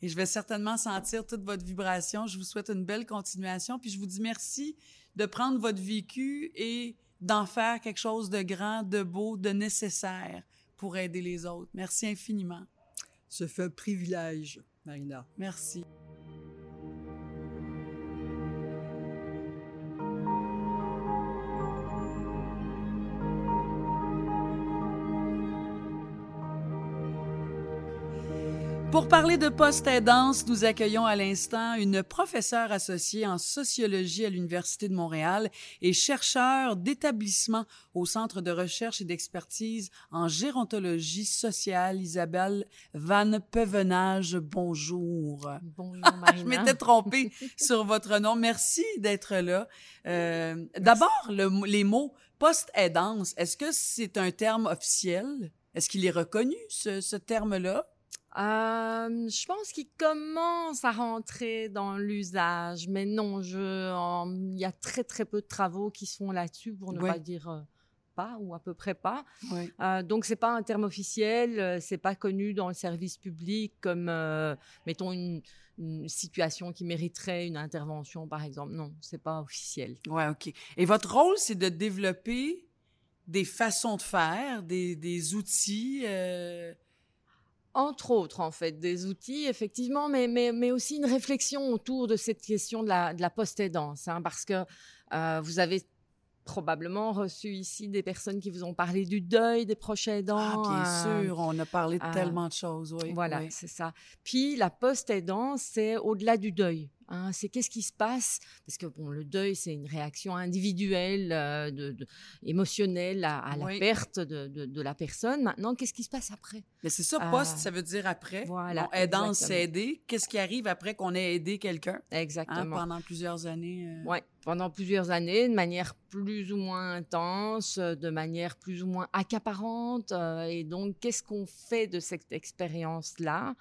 Et je vais certainement sentir toute votre vibration. Je vous souhaite une belle continuation. Puis je vous dis merci de prendre votre vécu et d'en faire quelque chose de grand, de beau, de nécessaire pour aider les autres. Merci infiniment.
Ce fait un privilège, Marina.
Merci. Pour parler de post-aidance, nous accueillons à l'instant une professeure associée en sociologie à l'Université de Montréal et chercheur d'établissement au Centre de recherche et d'expertise en gérontologie sociale, Isabelle Van Pevenage. Bonjour.
Bonjour. *laughs*
Je m'étais trompée *laughs* sur votre nom. Merci d'être là. Euh, D'abord, le, les mots post-aidance, est-ce que c'est un terme officiel? Est-ce qu'il est reconnu, ce, ce terme-là?
Euh, je pense qu'il commence à rentrer dans l'usage, mais non, je, en- il y a très très peu de travaux qui se font là-dessus, pour ne
Ouais.
pas dire euh, pas ou à peu près pas.
Oui.
Euh, donc c'est pas un terme officiel, c'est pas connu dans le service public comme, mettons une, une situation qui mériterait une intervention, par exemple. Non, c'est pas officiel.
Ouais, OK. Et votre rôle, c'est de développer des façons de faire, des, des outils.
Entre autres, en fait, des outils, effectivement, mais, mais, mais aussi une réflexion autour de cette question de la, de la post-aidance, hein, parce que euh, vous avez probablement reçu ici des personnes qui vous ont parlé du deuil des proches
Ah,
aidants.
bien
euh,
sûr, on a parlé de
euh,
tellement de choses, oui.
Voilà,
oui.
c'est ça. Puis la post-aidance, c'est au-delà du deuil. Hein. c'est qu'est-ce qui se passe? Parce que bon, le deuil, c'est une réaction individuelle, euh, de, de- émotionnelle à, à la perte de, la personne. Maintenant, qu'est-ce qui se passe après?
Mais c'est ça,
Ah.
post, ça veut dire après.
Voilà,
Bon, aidance, c'est
exactement.
aider. Qu'est-ce qui arrive après qu'on ait aidé quelqu'un hein,
Exactement.
pendant plusieurs années? euh,
Ouais, pendant plusieurs années, de manière plus ou moins intense, euh, de manière plus ou moins accaparante. euh, et donc, qu'est-ce qu'on fait de cette expérience-là?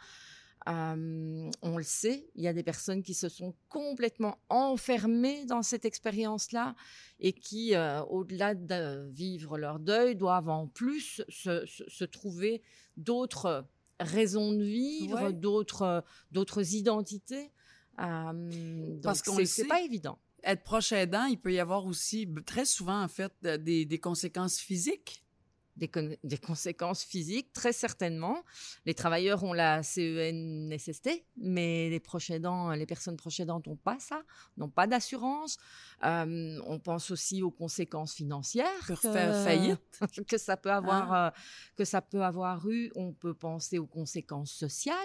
Euh, On le sait, il y a des personnes qui se sont complètement enfermées dans cette expérience-là et qui, euh, au-delà de vivre leur deuil, doivent en plus se, se- se trouver d'autres raisons de vivre,
Ouais.
d'autres d'autres identités. Euh,
Parce
donc
qu'on le
c'est pas évident.
Être proche aidant, il peut y avoir aussi, très souvent, en fait, des, des conséquences physiques.
Des, con- des conséquences physiques, très certainement. Les travailleurs ont la CENSST, mais les proches aidants, les personnes proches aidantes n'ont pas ça, n'ont pas d'assurance. Euh, on pense aussi aux conséquences financières. Que-
faillite. *laughs*
que ça peut avoir euh, que ça peut avoir eu on peut penser aux conséquences sociales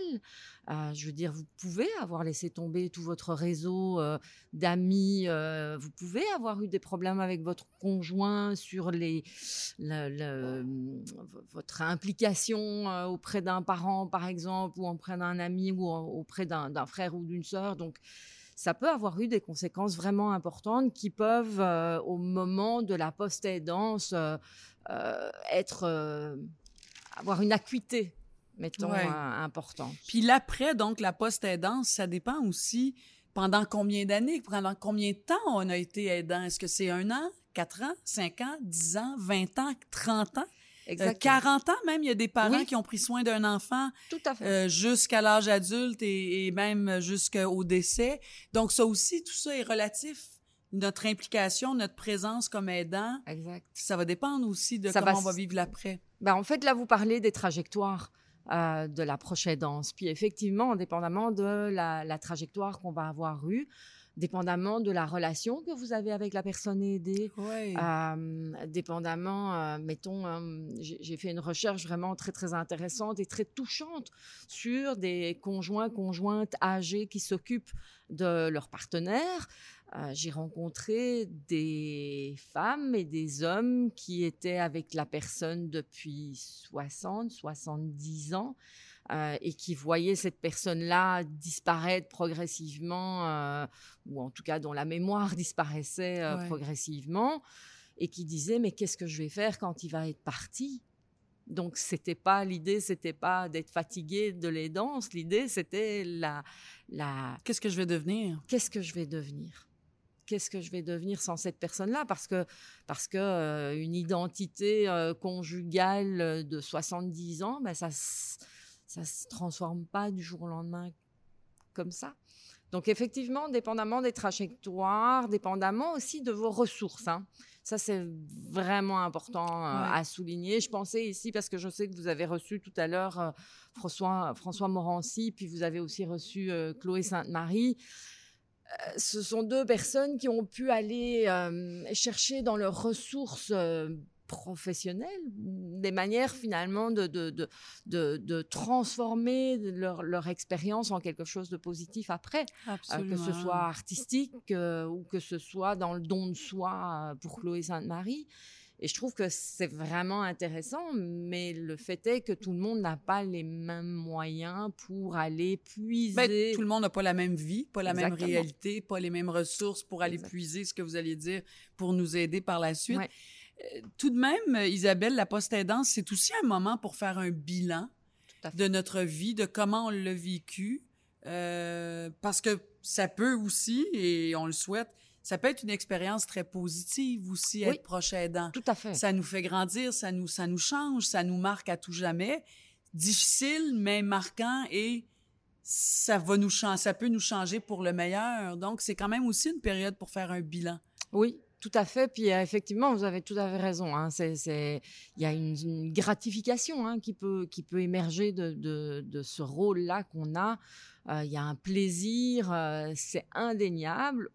Euh, je veux dire vous pouvez avoir laissé tomber tout votre réseau d'amis vous pouvez avoir eu des problèmes avec votre conjoint sur les le- le- votre implication euh, auprès d'un parent par exemple ou auprès d'un ami ou auprès d'un frère ou d'une sœur donc ça peut avoir eu des conséquences vraiment importantes qui peuvent, euh, au moment de la post-aidance, euh, être, avoir une acuité, mettons,
Ouais.
importante.
Puis l'après, donc, la post-aidance, ça dépend aussi pendant combien d'années, pendant combien de temps on a été aidant? Est-ce que c'est un an, quatre ans, cinq ans, dix ans, vingt ans, trente ans, euh,
Exactement.
40 ans même? Il y a des parents
Oui.
qui ont pris soin d'un enfant euh, jusqu'à l'âge adulte et, et même jusqu'au décès. Donc ça aussi, tout ça est relatif. Notre implication, notre présence comme aidant,
exact.
ça va dépendre aussi de
Ça
comment
va
on va vivre l'après.
Ben, en fait, là, vous parlez des trajectoires euh, de la prochaine danse. Puis effectivement, dépendamment de la, la trajectoire qu'on va avoir eue, dépendamment de la relation que vous avez avec la personne aidée. Euh, dépendamment, euh, mettons, euh, j'ai fait une recherche vraiment très très intéressante et très touchante sur des conjoints conjointes âgés qui s'occupent de leur partenaire. euh, j'ai rencontré des femmes et des hommes qui étaient avec la personne depuis 60, 70 ans euh, et qui voyaient cette personne-là disparaître progressivement, euh, ou en tout cas dont la mémoire *laughs* disparaissait euh,
Ouais.
progressivement, et qui disaient mais qu'est-ce que je vais faire quand il va être parti? Donc c'était pas l'idée, c'était pas d'être fatigué de l'aidance. L'idée c'était la, la
Qu'est-ce que je vais devenir?
qu'est-ce que je vais devenir? Qu'est-ce que je vais devenir sans cette personne-là? Parce que, parce que euh, une identité euh, conjugale de 70 ans, ben ça ça se transforme pas du jour au lendemain comme ça. Donc effectivement, dépendamment des trajectoires, dépendamment aussi de vos ressources. hein. Ça, c'est vraiment important euh,
Ouais.
à souligner. Je pensais ici, parce que je sais que vous avez reçu tout à l'heure euh, François, François Morancy, puis vous avez aussi reçu euh, Chloé Sainte-Marie. Ce sont deux personnes qui ont pu aller chercher dans leurs ressources professionnelles des manières finalement de, de, de, de, de transformer leur, leur expérience en quelque chose de positif après, euh, que ce soit artistique euh, ou que ce soit dans le don de soi euh, pour Chloé Sainte-Marie. Et je trouve que c'est vraiment intéressant, mais le fait est que tout le monde n'a pas les mêmes moyens pour aller puiser.
Ben, tout le monde n'a pas la même vie, pas la même réalité, pas les mêmes ressources pour aller puiser ce que vous alliez dire pour nous aider par la suite.
Ouais.
Euh, Tout de même, euh, Isabelle, la post-aidance, c'est aussi un moment pour faire un bilan de notre vie, de comment on l'a vécu, euh, parce que ça peut aussi, et on le souhaite, ça peut être une expérience très positive aussi,
Oui.
être proche aidant.
Tout à fait.
Ça nous fait grandir, ça nous, ça nous change, ça nous marque à tout jamais. Difficile, mais marquant et ça va nous changer, ça peut nous changer pour le meilleur. Donc, c'est quand même aussi une période pour faire un bilan.
Oui, tout à fait. Puis effectivement, vous avez tout à fait raison. Hein. C'est, c'est, il y a une, une gratification hein, qui peut qui peut émerger de de, de ce rôle-là qu'on a. Euh, il y a un plaisir, euh, c'est indéniable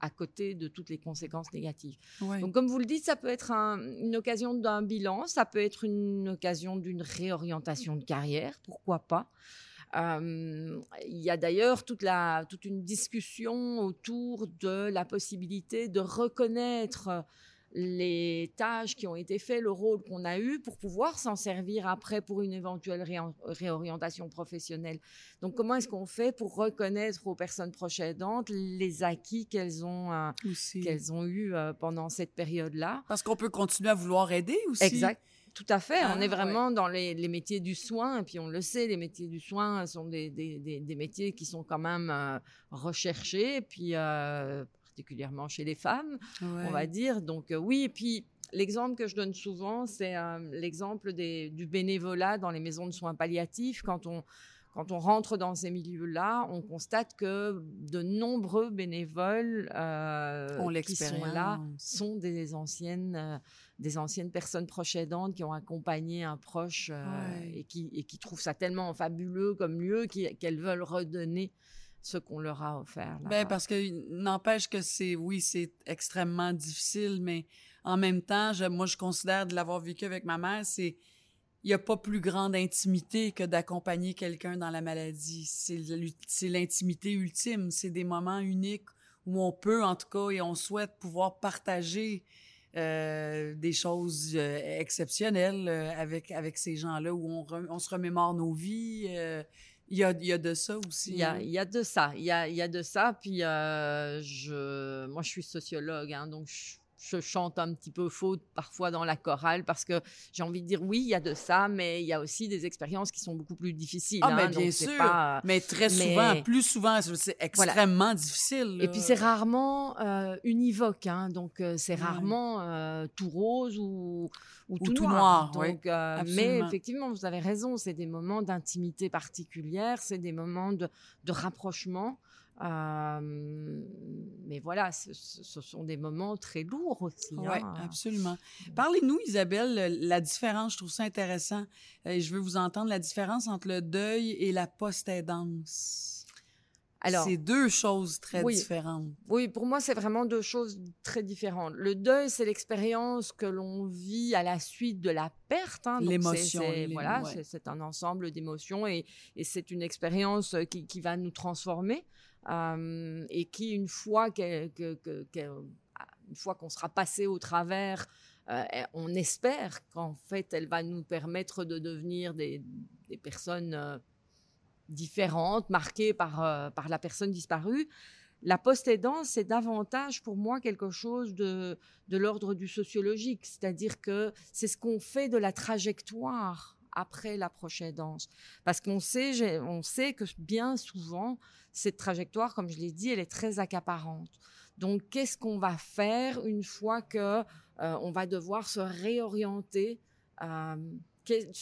à côté de toutes les conséquences négatives.
Ouais.
Donc, comme vous le dites, ça peut être un- une occasion d'un bilan, ça peut être une occasion d'une réorientation de carrière, pourquoi pas. Euh, il y a d'ailleurs toute, la, toute une discussion autour de la possibilité de reconnaître les tâches qui ont été faites, le rôle qu'on a eu pour pouvoir s'en servir après pour une éventuelle réorientation professionnelle. Donc, comment est-ce qu'on fait pour reconnaître aux personnes proches aidantes les acquis qu'elles ont, euh, qu'elles ont eu euh, pendant cette période-là?
Parce qu'on peut continuer à vouloir aider aussi.
Exact. Tout à fait.
Ah,
on est vraiment dans les, les métiers du soin. Et puis, on le sait, les métiers du soin sont des, des, des, des métiers qui sont quand même euh, recherchés. Et puis, euh, particulièrement chez les femmes,
Ouais.
on va dire. Donc, euh, oui. Et puis, l'exemple que je donne souvent, c'est euh, l'exemple du bénévolat dans les maisons de soins palliatifs. Quand on, quand on rentre dans ces milieux-là, on constate que de nombreux bénévoles euh, qui sont là sont des anciennes, euh, des anciennes personnes proches aidantes qui ont accompagné un proche euh,
Ouais.
et, qui, et qui trouvent ça tellement fabuleux comme lieu qu'elles veulent redonner ce qu'on leur a offert.
Ben, parce que n'empêche que c'est, oui, c'est extrêmement difficile, mais en même temps, je- moi, je considère de l'avoir vécu avec ma mère, c'est, il n'y a pas plus grande intimité que d'accompagner quelqu'un dans la maladie. C'est, l'intimité ultime. C'est des moments uniques où on peut, en tout cas, et on souhaite pouvoir partager euh, des choses euh, exceptionnelles euh, avec, avec ces gens-là, où on, on se remémore nos vies. il y, a, y a de ça aussi.
Il y, a, y a de ça, il y a, y a de ça. Puis je, moi, je suis sociologue, hein, donc je, je chante un petit peu faux parfois dans la chorale parce que j'ai envie de dire oui, il y a de ça, mais il y a aussi des expériences qui sont beaucoup plus difficiles.
Ah,
hein,
mais
donc
bien sûr.
pas-
Mais très
mais-
souvent, plus souvent, c'est extrêmement difficile.
Et puis c'est rarement euh, univoque, hein, donc euh, c'est
Ouais.
rarement euh, tout rose ou, ou, tout,
tout
noir.
noir, oui,
Donc, euh, mais effectivement, vous avez raison, c'est des moments d'intimité particulière, c'est des moments de, de rapprochement. Euh, mais voilà, ce, sont des moments très lourds aussi.
Oui,
hein.
absolument. Parlez-nous, Isabelle, euh, la différence, je trouve ça intéressant. Euh, Et je veux vous entendre la différence entre le deuil et la post-aidance.
Alors,
c'est deux choses très
oui.
différentes.
Oui, pour moi, c'est vraiment deux choses très différentes. Le deuil, c'est l'expérience que l'on vit à la suite de la perte. hein.
L'émotion,
Voilà,
ouais.
c'est- un ensemble d'émotions et, et c'est une expérience euh, qui, qui va nous transformer. Et qui, que- une fois qu'on sera passé au travers, euh, on espère qu'en fait, elle va nous permettre de devenir des, personnes euh, différentes, marquées par, euh, par la personne disparue. La post-aidance, c'est davantage pour moi quelque chose de l'ordre du sociologique, c'est-à-dire que c'est ce qu'on fait de la trajectoire après la prochaine danse. Parce qu'on sait, on sait que bien souvent, cette trajectoire, comme je l'ai dit, elle est très accaparante. Donc, qu'est-ce qu'on va faire une fois que euh, on va devoir se réorienter euh, que-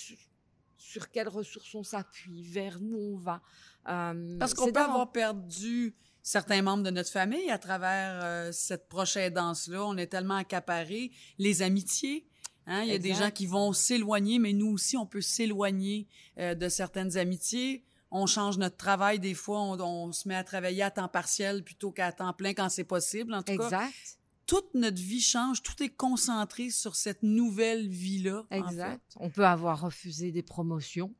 sur, quelles ressources on s'appuie, vers où on va. Euh,
Parce qu'on peut avoir perdu certains membres de notre famille à travers euh, cette prochaine danse-là. On est tellement accaparés. Les amitiés. Hein? Il y a des gens qui vont s'éloigner, mais nous aussi, on peut s'éloigner euh, de certaines amitiés. On change notre travail des fois, on, on se met à travailler à temps partiel plutôt qu'à temps plein quand c'est possible. En tout cas,
Exact.
toute notre vie change, tout est concentré sur cette nouvelle vie-là. en
Exact. On peut avoir refusé des promotions,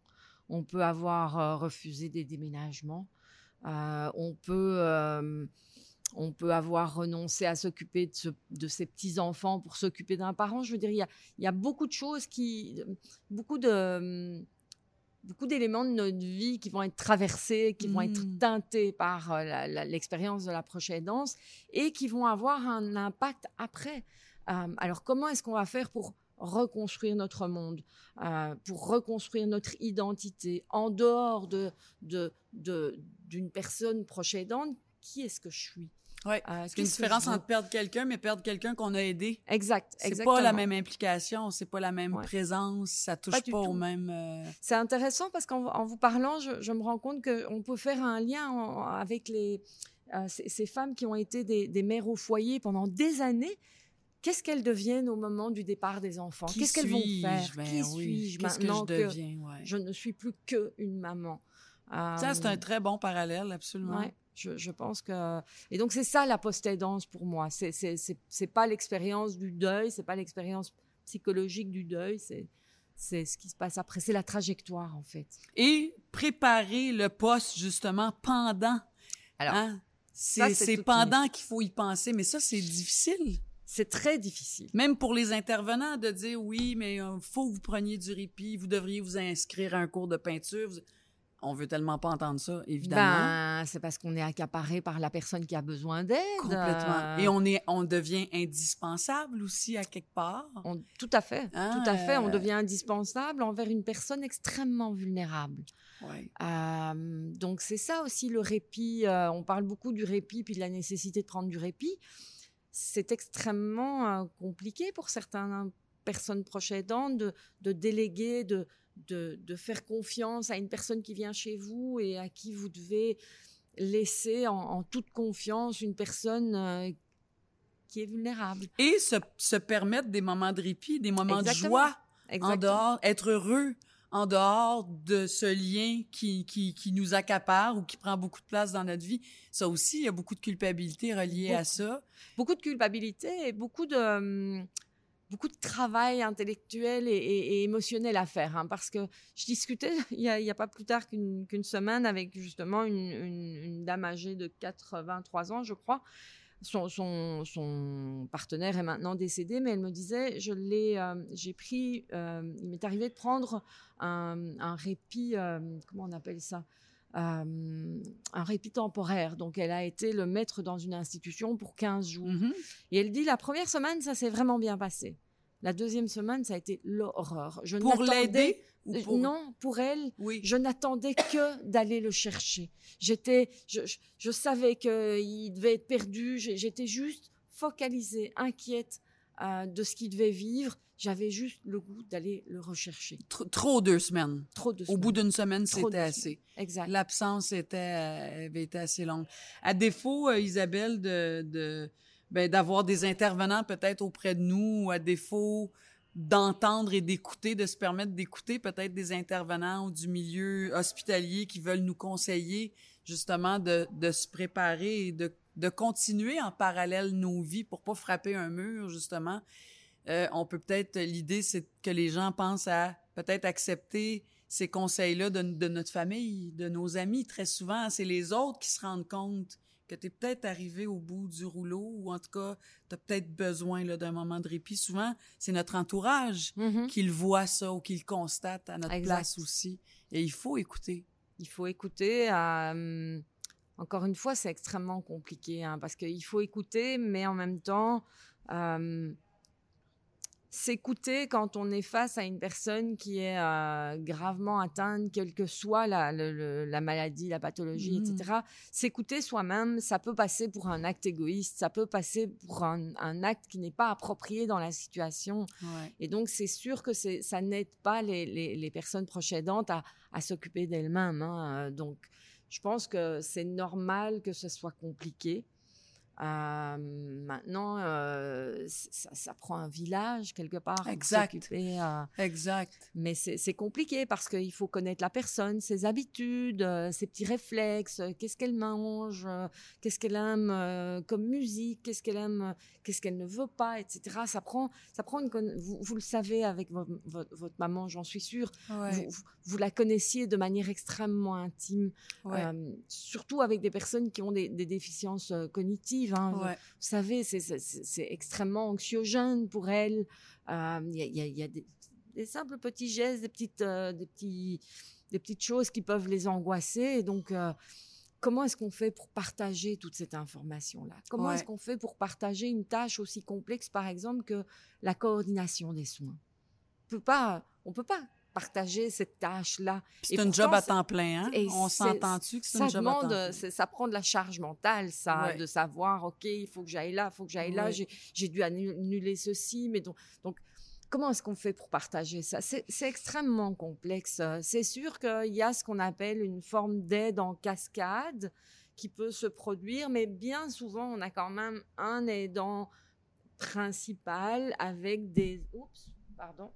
on peut avoir euh, refusé des déménagements, euh, on peut on peut avoir renoncé à s'occuper de, ce- de ses petits enfants pour s'occuper d'un parent. Je veux dire, il y a, il y a beaucoup de choses qui, beaucoup de beaucoup d'éléments de notre vie qui vont être traversés, qui vont être
Mm.
teintés par euh, l'expérience de la prochaine danse et qui vont avoir un impact après. Euh, alors, comment est-ce qu'on va faire pour reconstruire notre monde, euh, pour reconstruire notre identité en dehors de de- de- d'une personne proche aidante? Qui est-ce que je suis?
Ouais.
Euh,
a une différence entre perdre quelqu'un, mais perdre quelqu'un qu'on a aidé.
Exact,
C'est pas la même implication, c'est pas la même
Ouais.
présence, ça touche
Pas
au
tout.
même. euh,
C'est intéressant parce qu'en en vous parlant, je, je me rends compte qu'on peut faire un lien en- avec les, euh, ces, ces femmes qui ont été des, des mères au foyer pendant des années. Qu'est-ce qu'elles deviennent au moment du départ des enfants? Qu'est-ce qu'elles vont faire?
Ben
Qui
oui,
suis-je maintenant
que je deviens? ouais.
je ne suis plus que une maman?
Ça, c'est un très bon parallèle, absolument.
Ouais, je, je pense que et donc c'est ça la post-aidance pour moi. C'est c'est c'est c'est pas l'expérience du deuil, c'est pas l'expérience psychologique du deuil, c'est c'est ce qui se passe après, c'est la trajectoire en fait.
Et préparer le poste, justement, pendant.
Alors,
Hein? C'est pendant qu'il faut y penser, mais ça, c'est difficile.
c'est très difficile.
Même pour les intervenants, de dire oui, mais il faut que vous preniez du répit, vous devriez vous inscrire à un cours de peinture. Vous- On veut tellement pas entendre ça, évidemment.
Ben, c'est parce qu'on est accaparé par la personne qui a besoin d'aide.
Complètement. Et on, est, on devient indispensable aussi à quelque part.
on- tout à fait,
Hein,
tout à fait. On
euh,
devient indispensable envers une personne extrêmement vulnérable.
Ouais.
Euh, donc c'est ça aussi le répit. euh, on parle beaucoup du répit puis de la nécessité de prendre du répit. C'est extrêmement compliqué pour certaines personnes proches aidantes de, de déléguer, de, de, de faire confiance à une personne qui vient chez vous et à qui vous devez laisser en, en toute confiance une personne euh, qui est vulnérable.
Et se, se permettre des moments de répit, des moments de
Exactement.
joie en dehors, être heureux en dehors de ce lien qui, qui, qui nous accapare ou qui prend beaucoup de place dans notre vie. Ça aussi, il y a beaucoup de culpabilité reliée à ça.
beaucoup de culpabilité et beaucoup de hum, beaucoup de travail intellectuel et, et- et émotionnel à faire hein, parce que je discutais *laughs* il y a, pas plus tard qu'une semaine avec justement une, une- une dame âgée de 83 ans je crois son, son, son partenaire est maintenant décédé, mais elle me disait, je l'ai, euh, j'ai pris, euh, il m'est arrivé de prendre un, un répit, euh, comment on appelle ça, Euh, un répit temporaire. Donc, elle a été le mettre dans une institution pour 15 jours.
Mhm.
Et elle dit, la première semaine, ça s'est vraiment bien passé. La deuxième semaine, ça a été l'horreur. Je
Pour l'aider ou
Euh,
pour...
Non, pour elle,
Oui.
je n'attendais que d'aller le chercher. J'étais, je, je, je savais qu'il devait être perdu. J'étais juste focalisée, inquiète euh, de ce qu'il devait vivre. J'avais juste le goût d'aller le rechercher.
Tr- trop deux semaines.
Trop de
Au bout d'une semaine, c'était assez.
Exact.
L'absence était, euh, avait été assez longue. À défaut, Isabelle, de, de, ben, d'avoir des intervenants peut-être auprès de nous, ou à défaut d'entendre et d'écouter, de se permettre d'écouter peut-être des intervenants ou du milieu hospitalier qui veulent nous conseiller justement de, de se préparer et de, de continuer en parallèle nos vies pour pas frapper un mur, justement. Euh, on peut peut-être, l'idée, c'est que les gens pensent à peut-être accepter ces conseils-là de, de notre famille, de nos amis. Très souvent, c'est les autres qui se rendent compte que tu es peut-être arrivé au bout du rouleau ou en tout cas, tu as peut-être besoin d'un moment de répit. Souvent, c'est notre entourage
Mhm.
qui le voit ça ou qui le constate à notre
Exact.
place aussi. Et il faut écouter.
Il faut écouter. euh, encore une fois, c'est extrêmement compliqué hein, parce qu'il faut écouter, mais en même temps, euh, s'écouter quand on est face à une personne qui est euh, gravement atteinte, quelle que soit la, le- le- la maladie, la pathologie, etc. S'écouter soi-même, ça peut passer pour un acte égoïste, ça peut passer pour un, un acte qui n'est pas approprié dans la situation.
Ouais.
Et donc, c'est sûr que ça n'aide pas les, les- les personnes proches aidantes à, à s'occuper d'elles-mêmes. hein. Euh, Donc, je pense que c'est normal que ce soit compliqué. Euh, maintenant, euh, ça, ça prend un village quelque part
Exact.
euh,
Exact.
mais c'est compliqué parce qu'il faut connaître la personne, ses habitudes, euh, ses petits réflexes, qu'est-ce qu'elle mange, qu'est-ce qu'elle aime comme musique, qu'est-ce qu'elle aime, qu'est-ce qu'elle ne veut pas, etc. Ça prend, ça prend une vous, vous le savez avec vo- vo- votre maman, j'en suis sûre.
Ouais.
Vous, la connaissiez de manière extrêmement intime,
Ouais.
surtout avec des personnes qui ont des, des déficiences euh, hein. Vous-
Ouais.
vous savez, c'est- extrêmement anxiogène pour elle. Euh, Il y, a, y y des, des simples petits gestes, des petites, euh, des, petits, des petites choses qui peuvent les angoisser. Et donc, euh, comment est-ce qu'on fait pour partager toute cette information-là? Comment
Ouais.
est-ce qu'on fait pour partager une tâche aussi complexe, par exemple, que la coordination des soins? On peut pas, on peut pas partager cette tâche-là.
C'est un job à temps plein, hein?
et
On s'entend-tu que c'est
ça
un job à temps
demande,
plein?
c'est- ça prend de la charge mentale, ça,
Ouais.
de savoir, ok, il faut que j'aille là, il faut que j'aille là,
Ouais.
j'ai- j'ai dû annuler ceci, mais donc, donc comment est-ce qu'on fait pour partager ça? C'est c'est extrêmement complexe. euh. C'est sûr qu'il y a ce qu'on appelle une forme d'aide en cascade qui peut se produire, mais bien souvent, on a quand même un aidant principal avec des, oups, pardon,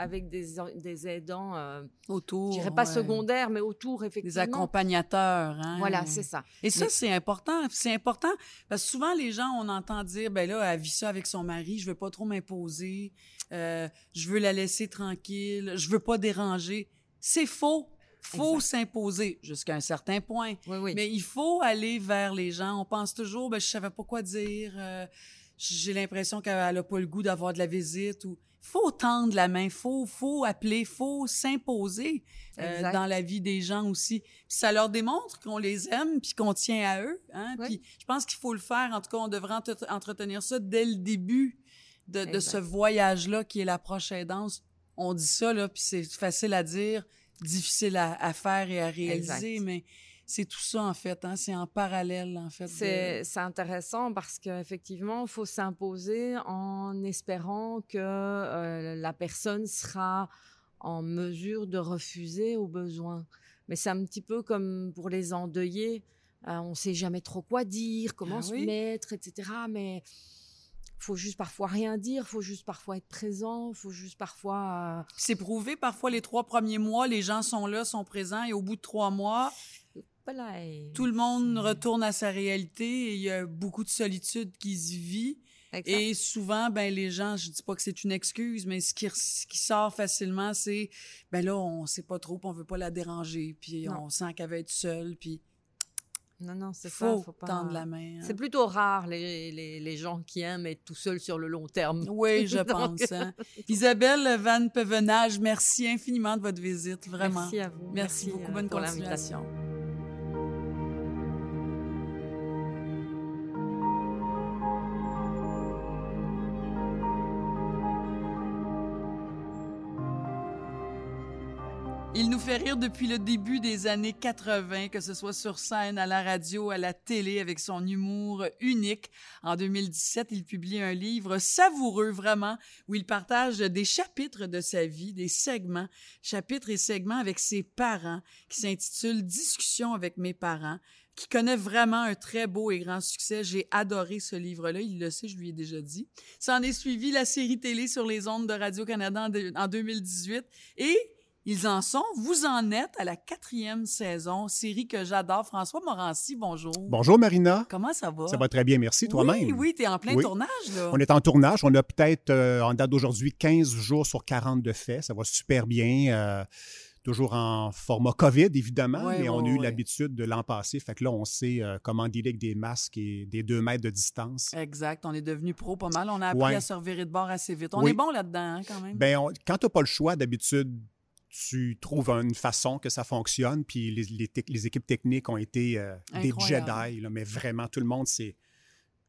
avec des, des aidants, euh,
Autour.
je dirais pas
ouais.
secondaires, mais autour
Des
effectivement.
accompagnateurs, hein?
Voilà, c'est ça.
Et ça,
Mais-
c'est important. C'est important parce que souvent, les gens, on entend dire, ben là, elle vit ça avec son mari, je veux pas trop m'imposer, euh, je veux la laisser tranquille, je veux pas déranger. C'est faux. Faut s'imposer jusqu'à un certain point.
Oui, oui.
Mais il faut aller vers les gens. On pense toujours, ben, je savais pas quoi dire, euh, j'ai l'impression qu'elle a pas le goût d'avoir de la visite ou faut tendre la main, faut faut appeler, faut s'imposer euh, dans la vie des gens aussi. Puis ça leur démontre qu'on les aime puis qu'on tient à eux. Hein?
Oui.
Puis je pense qu'il faut le faire. En tout cas, on devrait entre- entretenir ça dès le début de, de ce voyage-là qui est l'approche aidance. On dit ça là, puis c'est facile à dire, difficile à, à faire et à réaliser,
Exact.
mais c'est tout ça en fait. Hein? C'est en parallèle en fait. de-
C'est c'est intéressant parce qu'effectivement, il faut s'imposer en espérant que euh, la personne sera en mesure de refuser au besoin. Mais c'est un petit peu comme pour les endeuillés. Euh, on ne sait jamais trop quoi dire, comment
Ah
se
oui.
mettre, etc. Mais faut juste parfois rien dire, faut juste parfois être présent, faut juste parfois... euh,
C'est prouvé parfois les trois premiers mois, les gens sont là, sont présents, et au bout de trois mois, tout le monde retourne à sa réalité et il y a beaucoup de solitude qui se vit.
Exact.
Et souvent, ben les gens, je dis pas que c'est une excuse, mais ce qui, ce qui sort facilement, c'est ben là, on sait pas trop, puis on veut pas la déranger, puis
Non.
on sent qu'elle va être seule, puis
Non, non, c'est ça.
faut,
pas...
tendre la main. hein.
C'est plutôt rare les, les, les gens qui aiment être tout seuls sur le long terme.
Oui, *laughs* je pense. hein. *laughs* Isabelle Van Pevenage, merci infiniment de votre visite, vraiment.
Merci à vous.
Merci, beaucoup,
euh,
bonne
pour l'invitation.
continuation. Fait rire depuis le début des années 80, que ce soit sur scène, à la radio, à la télé, avec son humour unique. En 2017, il publie un livre savoureux, vraiment, où il partage des chapitres de sa vie, des segments, chapitres et segments avec ses parents, qui s'intitule Discussion avec mes parents, qui connaît vraiment un très beau et grand succès. J'ai adoré ce livre-là. Il le sait, je lui ai déjà dit. Ça en est suivi la série télé sur les ondes de Radio-Canada en, de- en 2018. Et ils en sont, vous en êtes à la quatrième saison, série que j'adore. François Morancy, bonjour.
Bonjour Marina.
Comment ça va?
Ça va très bien, merci. Toi-même?
Oui, oui, t'es en plein
Oui.
tournage, là.
On est en tournage. On a peut-être, euh, en date d'aujourd'hui, 15 jours sur 40 de fait. Ça va super bien. Euh, toujours en format COVID, évidemment, mais on a eu l'habitude de l'an passé. Fait que là, on sait euh, comment dealer avec des masques et des deux mètres de distance.
Exact. On est devenu pro pas mal. On a appris à se revirer de bord assez vite. On est bon là-dedans, hein, quand même.
On- quand tu n'as pas le choix, d'habitude, tu trouves une façon que ça fonctionne. Puis les, les tec- les équipes techniques ont été euh, des. Jedi, là, mais vraiment, tout le monde, c'est.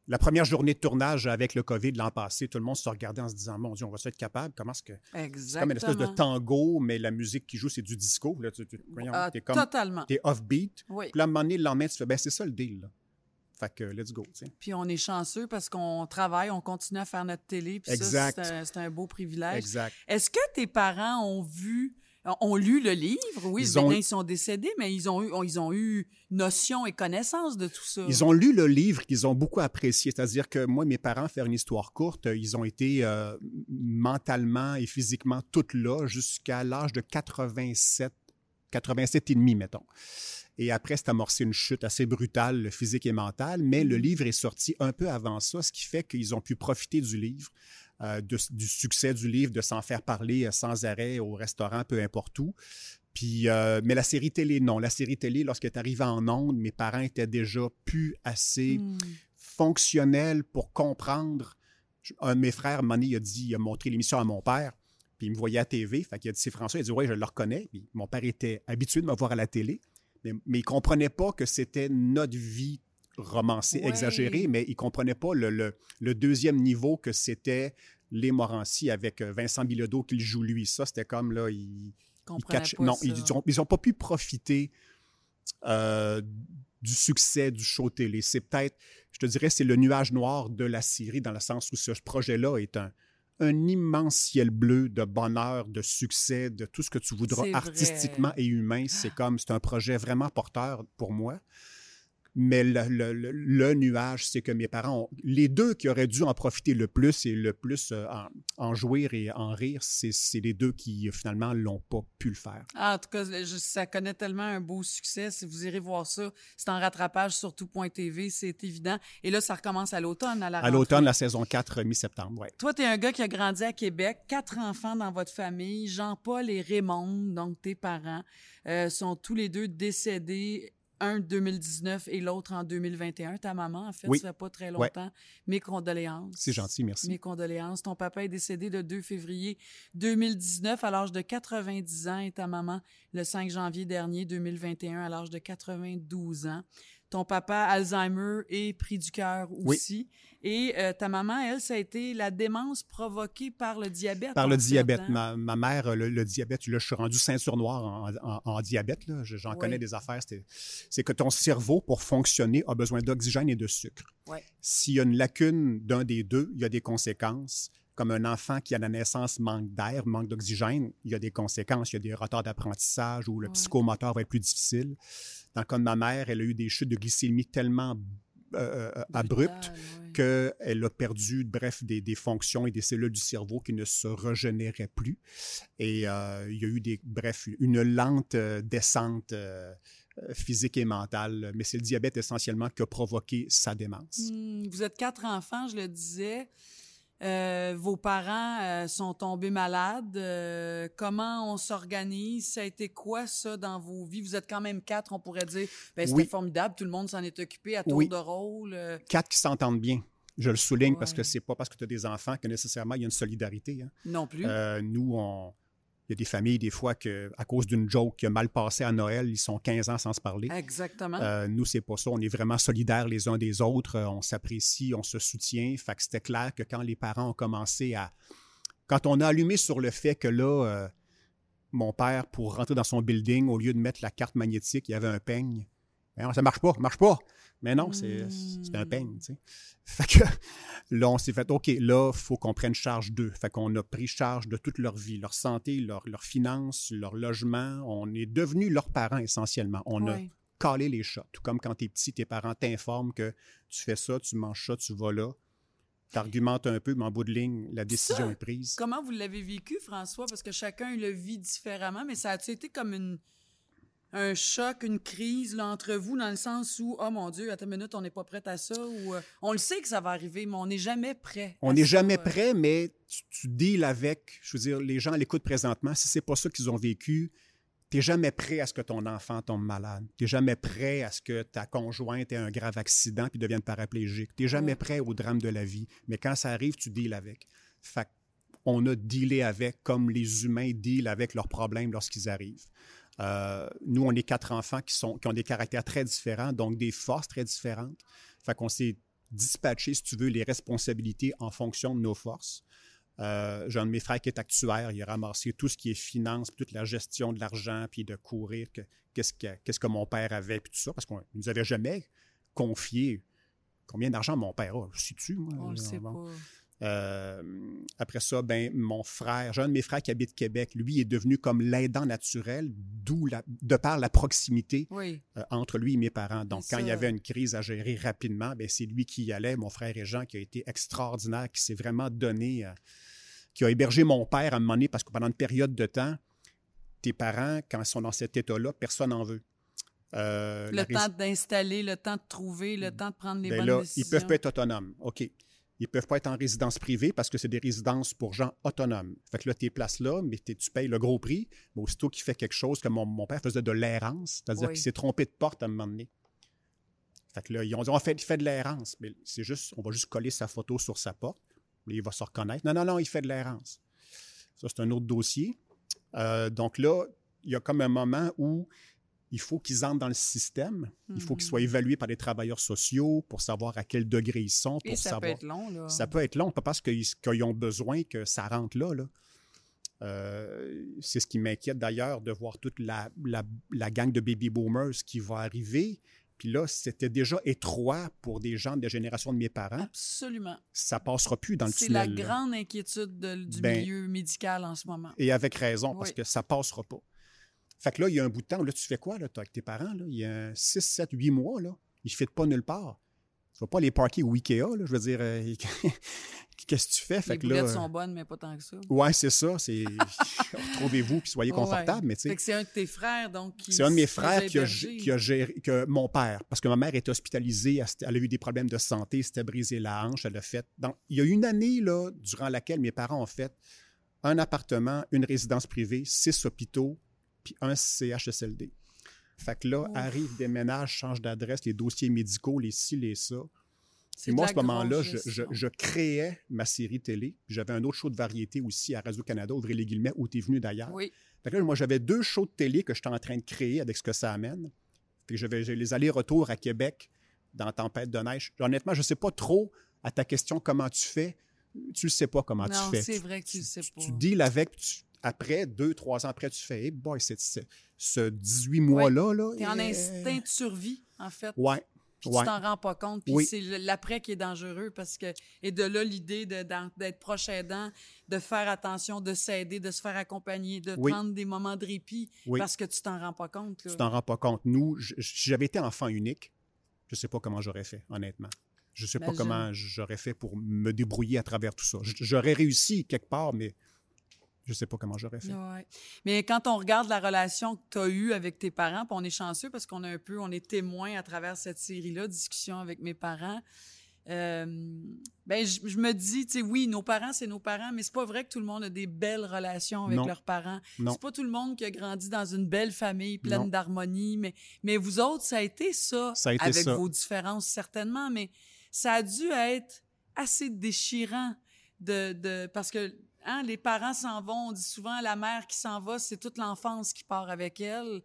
La première journée de tournage avec le COVID l'an passé, tout le monde se regardait en se disant Mon Dieu, on va se être capable. Comment est-ce que. C'est
Exactement.
comme une espèce de tango, mais la musique qui joue, c'est du disco. Là, tu, tu-
Ah,
comme.
Totalement.
T'es off-beat.
Oui.
Puis là, à un moment donné, le lendemain, tu fais Ben, c'est ça le deal. Là. Fait que, let's go. tu sais.
Puis on est chanceux parce qu'on travaille, on continue à faire notre télé. Puis
Exact.
ça, c'est un, c'est un beau privilège.
Exact.
Est-ce que tes parents ont vu, ont lu le livre? Oui,
Ils
bien,
ont-
ils sont décédés, mais ils ont eu, ils ont eu notion et connaissance de tout ça.
Ils ont lu le livre qu'ils ont beaucoup apprécié. C'est-à-dire que moi, mes parents, faire une histoire courte, ils ont été euh, mentalement et physiquement toutes là jusqu'à l'âge de 87, 87 et demi, mettons. Et après, c'est amorcé une chute assez brutale, physique et mentale, mais le livre est sorti un peu avant ça, ce qui fait qu'ils ont pu profiter du livre, euh, de- du succès du livre, de s'en faire parler euh, sans arrêt au restaurant, peu importe où. Puis, euh, mais la série télé, non. La série télé, lorsqu'elle est arrivée en ondes, mes parents étaient déjà plus assez
Hmm.
fonctionnels pour comprendre. Un de mes frères, il a dit, il a montré l'émission à mon père, puis il me voyait à TV. Fait qu'il a dit, c'est François. Il a dit, oui, je le reconnais. Puis mon père était habitué de me voir à la télé, mais, mais il comprenait pas que c'était notre vie romancée,
Ouais.
exagérée, mais il comprenait pas le, le- le deuxième niveau que c'était les Morancy avec euh, Vincent Bilodeau qui le joue lui. Ça, c'était comme, là, il, catch- non,
ça.
ils ont, ils ont pas pu profiter euh, du succès du show télé. C'est peut-être, je te dirais, c'est le nuage noir de la série dans le sens où ce projet-là est un, un immense ciel bleu de bonheur, de succès, de tout ce que tu voudras artistiquement et humain. C'est comme, c'est un projet vraiment porteur pour moi. Mais le, le- le- le nuage, c'est que mes parents, ont, les deux qui auraient dû en profiter le plus et le plus euh, en, en jouir et en rire, c'est c'est les deux qui finalement l'ont pas pu le faire.
Ah, en tout cas, je- ça connaît tellement un beau succès. Si vous irez voir ça, c'est en rattrapage sur tout.tv, c'est évident. Et là, ça recommence à l'automne, à la
À l'automne, la saison 4, euh, mi-septembre, ouais.
Toi, tu es un gars qui a grandi à Québec, quatre enfants dans votre famille, Jean-Paul et Raymond, donc tes parents, euh, sont tous les deux décédés, un en 2019 et l'autre en 2021. Ta maman, en fait,
Oui.
ça fait pas très
Ouais.
longtemps. Mes condoléances.
C'est gentil, merci.
Mes condoléances. Ton papa est décédé le 2 février 2019 à l'âge de 90 ans et ta maman le 5 janvier dernier 2021 à l'âge de 92 ans. Ton papa, Alzheimer et pris du cœur
Oui.
aussi. Et euh, ta maman, elle, ça a été la démence provoquée par le diabète.
Par le diabète. Ma, ma mère, le, le diabète, là, je suis rendu ceinture noire en, en- en diabète. J'en
Oui.
connais des affaires. C'est- que ton cerveau, pour fonctionner, a besoin d'oxygène et de sucre.
Ouais.
S'il y a une lacune d'un des deux, il y a des conséquences. Comme un enfant qui, à la naissance, manque d'air, manque d'oxygène, il y a des conséquences. Il y a des retards d'apprentissage ou le
Ouais.
psychomoteur va être plus difficile. Dans le cas de ma mère, elle a eu des chutes de glycémie tellement euh, euh, abruptes
Brutal, ouais.
qu'elle a perdu, bref, des, des fonctions et des cellules du cerveau qui ne se régénéraient plus. Et euh, il y a eu, des, bref, une lente euh, descente euh, euh, physique et mentale. Mais c'est le diabète essentiellement qui a provoqué sa démence.
Hmm, vous êtes quatre enfants, je le disais. Euh, vos parents euh, sont tombés malades. Euh, comment on s'organise? Ça a été quoi, ça, dans vos vies? Vous êtes quand même quatre, on pourrait dire. Ben, c'était
Oui.
formidable, tout le monde s'en est occupé à tour
Oui.
de rôle.
Quatre qui s'entendent bien. Je le souligne parce que c'est pas parce que tu as des enfants que nécessairement il y a une solidarité. hein.
non plus.
Nous, on, il y a des familles, des fois, que à cause d'une joke qui a mal passé à Noël, ils sont 15 ans sans se parler.
Exactement.
Euh, nous, c'est pas ça. On est vraiment solidaires les uns des autres. Euh, on s'apprécie, on se soutient. Fait que c'était clair que quand les parents ont commencé à. Quand on a allumé sur le fait que là, euh, mon père, pour rentrer dans son building, au lieu de mettre la carte magnétique, il y avait un peigne. Ben non, ça marche pas, marche pas. Mais non, c'est c'est un peigne, tu sais. Fait que *laughs* là, on s'est fait, OK, là, il faut qu'on prenne charge d'eux. Fait qu'on a pris charge de toute leur vie, leur santé, leur- leurs finances, leur logement. On est devenus leurs parents essentiellement. On a caler les chats. Tout comme quand tu es petit, tes parents t'informent que tu fais ça, tu manges ça, tu vas là. Tu argumentes un peu, mais en bout de ligne, la décision
Ça,
est prise.
Comment vous l'avez vécu, François? Parce que chacun le vit différemment, mais ça a-tu été comme une, un choc, une crise là, entre vous, dans le sens où, oh mon Dieu, attends une minute, on n'est pas prêt à ça, ou euh, on le sait que ça va arriver, mais on n'est jamais prêt.
On
à
n'est jamais
euh.
prêt, mais tu, tu deals avec, je veux dire, les gens à l'écoute présentement, si c'est pas ça qu'ils ont vécu, Tu n'es jamais prêt à ce que ton enfant tombe malade. Tu n'es jamais prêt à ce que ta conjointe ait un grave accident puis devienne paraplégique. Tu n'es jamais
Ouais.
prêt au drame de la vie. Mais quand ça arrive, tu deals avec. Fait on a dealé avec comme les humains dealent avec leurs problèmes lorsqu'ils arrivent. Euh, nous, on est quatre enfants qui, sont, qui ont des caractères très différents, donc des forces très différentes. Fait qu'on s'est dispatché, si tu veux, les responsabilités en fonction de nos forces. Euh, J'ai un de mes frères qui est actuaire, il a ramassé tout ce qui est finance, toute la gestion de l'argent, puis de courir, que- qu'est-ce que, que mon père avait, puis tout ça, parce qu'on ne nous avait jamais confié combien d'argent mon père a. Je sais-tu, moi?
On le sait
Bon.
pas.
Euh, après ça, ben, mon frère, j'ai un de mes frères qui habite Québec, lui est devenu comme l'aidant naturel, d'où la- de par la proximité
Oui.
euh, entre lui et mes parents. Donc, quand il y avait une crise à gérer rapidement, ben, c'est lui qui y allait, mon frère et Jean, qui a été extraordinaire, qui s'est vraiment donné, euh, qui a hébergé mon père à un moment donné, parce que pendant une période de temps, tes parents, quand ils sont dans cet état-là, personne n'en veut.
Le temps d'installer, le temps de trouver, le temps de prendre les
ben
bonnes
là,
décisions.
ils peuvent pas être autonomes. OK. Ils peuvent pas être en résidence privée parce que c'est des résidences pour gens autonomes. Fait que là, tu es place là, mais tu payes le gros prix. Mais aussitôt qu'il fait quelque chose, comme mon, mon père faisait de l'errance, c'est-à-dire
Oui.
qu'il s'est trompé de porte à un moment donné. Fait que là, ils ont dit, on fait, il fait de l'errance. Mais c'est juste, on va juste coller sa photo sur sa porte. Là, il va se reconnaître. Non, non, non, il fait de l'errance. Ça, c'est un autre dossier. Euh, donc là, il y a comme un moment où il faut qu'ils entrent dans le système. Il faut qu'ils
Mhm.
soient évalués par les travailleurs sociaux pour savoir à quel degré ils sont, pour
Et ça
savoir.
peut être long, là.
Ça peut être long, pas parce qu'ils ont besoin que ça rentre là. là. Euh, c'est ce qui m'inquiète d'ailleurs de voir toute la, la- la gang de baby boomers qui va arriver. Puis là, c'était déjà étroit pour des gens de la génération de mes parents.
Absolument.
Ça passera plus dans le
C'est la
tunnel. là.
grande inquiétude de- du
Ben,
milieu médical en ce moment.
Et avec raison, parce que ça passera pas. Fait que là, il y a un bout de temps, là, tu fais quoi là, avec tes parents? Là? Il y a 6, 7, 8 mois, là. Ils ne fitent pas nulle part. Tu vas pas les parker au Ikea, là. Je veux dire, euh, *laughs* qu'est-ce que tu fais? Fait
les
que là,
sont bonnes, mais pas tant que ça.
Ouais, c'est ça. C'est *laughs* retrouvez-vous puis soyez
Ouais.
confortables. Mais
Fait que c'est un de tes frères, donc, qui
c'est un de mes frères qui a, qui a géré, que mon père, parce que ma mère était hospitalisée, elle, a eu des problèmes de santé, s'était brisé la hanche, elle a fait. Donc, il y a une année là, durant laquelle mes parents ont fait un appartement, une résidence privée, six hôpitaux, puis un CHSLD. Fait que là,
Ouf.
arrivent des ménages, changent d'adresse, les dossiers médicaux, les ci, les ça. Et moi, à ce moment-là, je, je-
gestion.
je créais ma série télé. J'avais un autre show de variété aussi à Radio-Canada, ouvrez les guillemets, où tu es venu d'ailleurs.
Oui.
Fait que là, moi, j'avais deux shows de télé que j'étais en train de créer avec ce que ça amène. Fait que j'avais les allers-retours à Québec dans Tempête de neige. Honnêtement, je ne sais pas trop à ta question comment tu fais. Tu ne sais pas comment
Non,
tu fais.
c'est vrai que tu le sais pas.
Tu deals avec, tu- après, deux, trois ans après, tu fais, hey boy, c'est, c'est- ce 18 mois-là, là.
T'es en
eh,
instinct de survie, en fait.
Ouais.
Puis
ouais.
tu t'en rends pas compte. Puis
Oui.
c'est l'après qui est dangereux parce que. Et de là, l'idée d'être proche aidant, de faire attention, de s'aider, de se faire accompagner, de
Oui.
prendre des moments de répit
Oui.
parce que tu t'en rends pas compte. Là.
Tu t'en rends pas compte. Nous, si j'avais été enfant unique, je ne sais pas comment j'aurais fait, honnêtement. Je ne sais pas comment j'aurais fait pour me débrouiller à travers tout ça. J'aurais réussi quelque part, mais je ne sais pas comment j'aurais fait.
Ouais. Mais quand on regarde la relation que tu as eue avec tes parents, on est chanceux parce qu'on a un peu, on est témoin à travers cette série-là, discussion avec mes parents. euh, ben, je, je me dis, tu sais, oui, nos parents, c'est nos parents, mais c'est pas vrai que tout le monde a des belles relations avec
Non.
leurs parents.
Non.
C'est pas tout le monde qui a grandi dans une belle famille pleine d'harmonie, mais, mais vous autres, ça a été ça,
Ça a été
avec
ça.
vos différences certainement, mais ça a dû être assez déchirant de, de parce que hein, les parents s'en vont, on dit souvent la mère qui s'en va, c'est toute l'enfance qui part avec elle.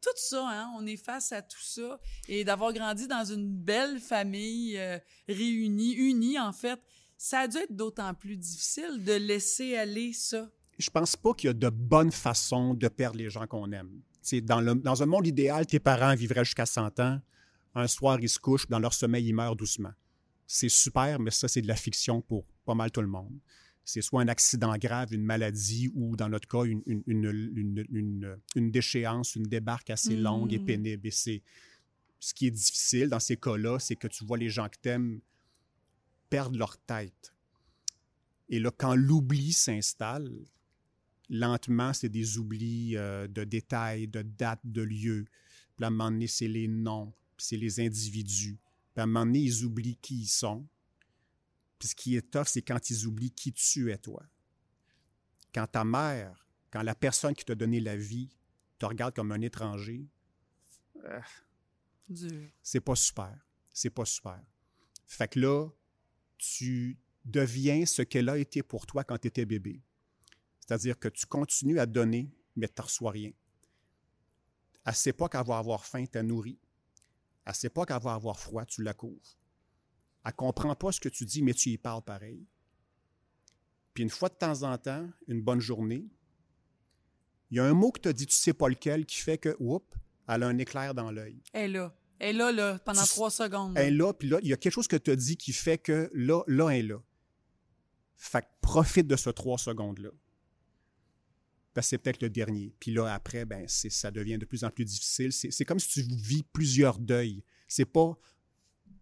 Tout ça, hein, on est face à tout ça et d'avoir grandi dans une belle famille euh, réunie, unie en fait, ça a dû être d'autant plus difficile de laisser aller ça.
Je pense pas qu'il y a de bonnes façons de perdre les gens qu'on aime. Dans, le- dans un monde idéal, tes parents vivraient jusqu'à 100 ans. Un soir, ils se couchent, dans leur sommeil, ils meurent doucement. C'est super, mais ça, c'est de la fiction pour pas mal tout le monde. C'est soit un accident grave, une maladie, ou dans notre cas, une, une, une, une- une- une déchéance, une débarque assez longue et
Mm.
pénible. Et c'est ce qui est difficile dans ces cas-là, c'est que tu vois les gens que t'aimes perdre leur tête. Et là, quand l'oubli s'installe, lentement, c'est des oublis euh, de détails, de dates, de lieux. Puis à un moment donné, c'est les noms, puis c'est les individus. Puis à un moment donné, ils oublient qui ils sont. Puis ce qui est tough, c'est quand ils oublient qui tu es, toi. Quand ta mère, quand la personne qui t'a donné la vie te regarde comme un étranger,
Dur.
c'est pas super. C'est pas super. Fait que là, tu deviens ce qu'elle a été pour toi quand tu étais bébé. C'est-à-dire que tu continues à donner, mais tu ne reçois rien. Elle ne sait pas qu'elle va avoir faim, tu nourri. Elle ne sait pas qu'elle va avoir froid, tu la couvres. Elle ne comprend pas ce que tu dis, mais tu y parles pareil. Puis une fois de temps en temps, une bonne journée, il y a un mot que tu as dit, tu ne sais pas lequel, qui fait que, oups, elle a un éclair dans l'œil.
Elle est là. Elle est là, là, pendant
Tu-
trois secondes.
Elle est là, puis là, il y a quelque chose que tu as dit qui fait que là, là, elle est là. Fait que profite de ce trois secondes-là. Parce que c'est peut-être le dernier. Puis là, après, ben, ça devient de plus en plus difficile. C'est, c'est comme si tu vis plusieurs deuils. C'est pas,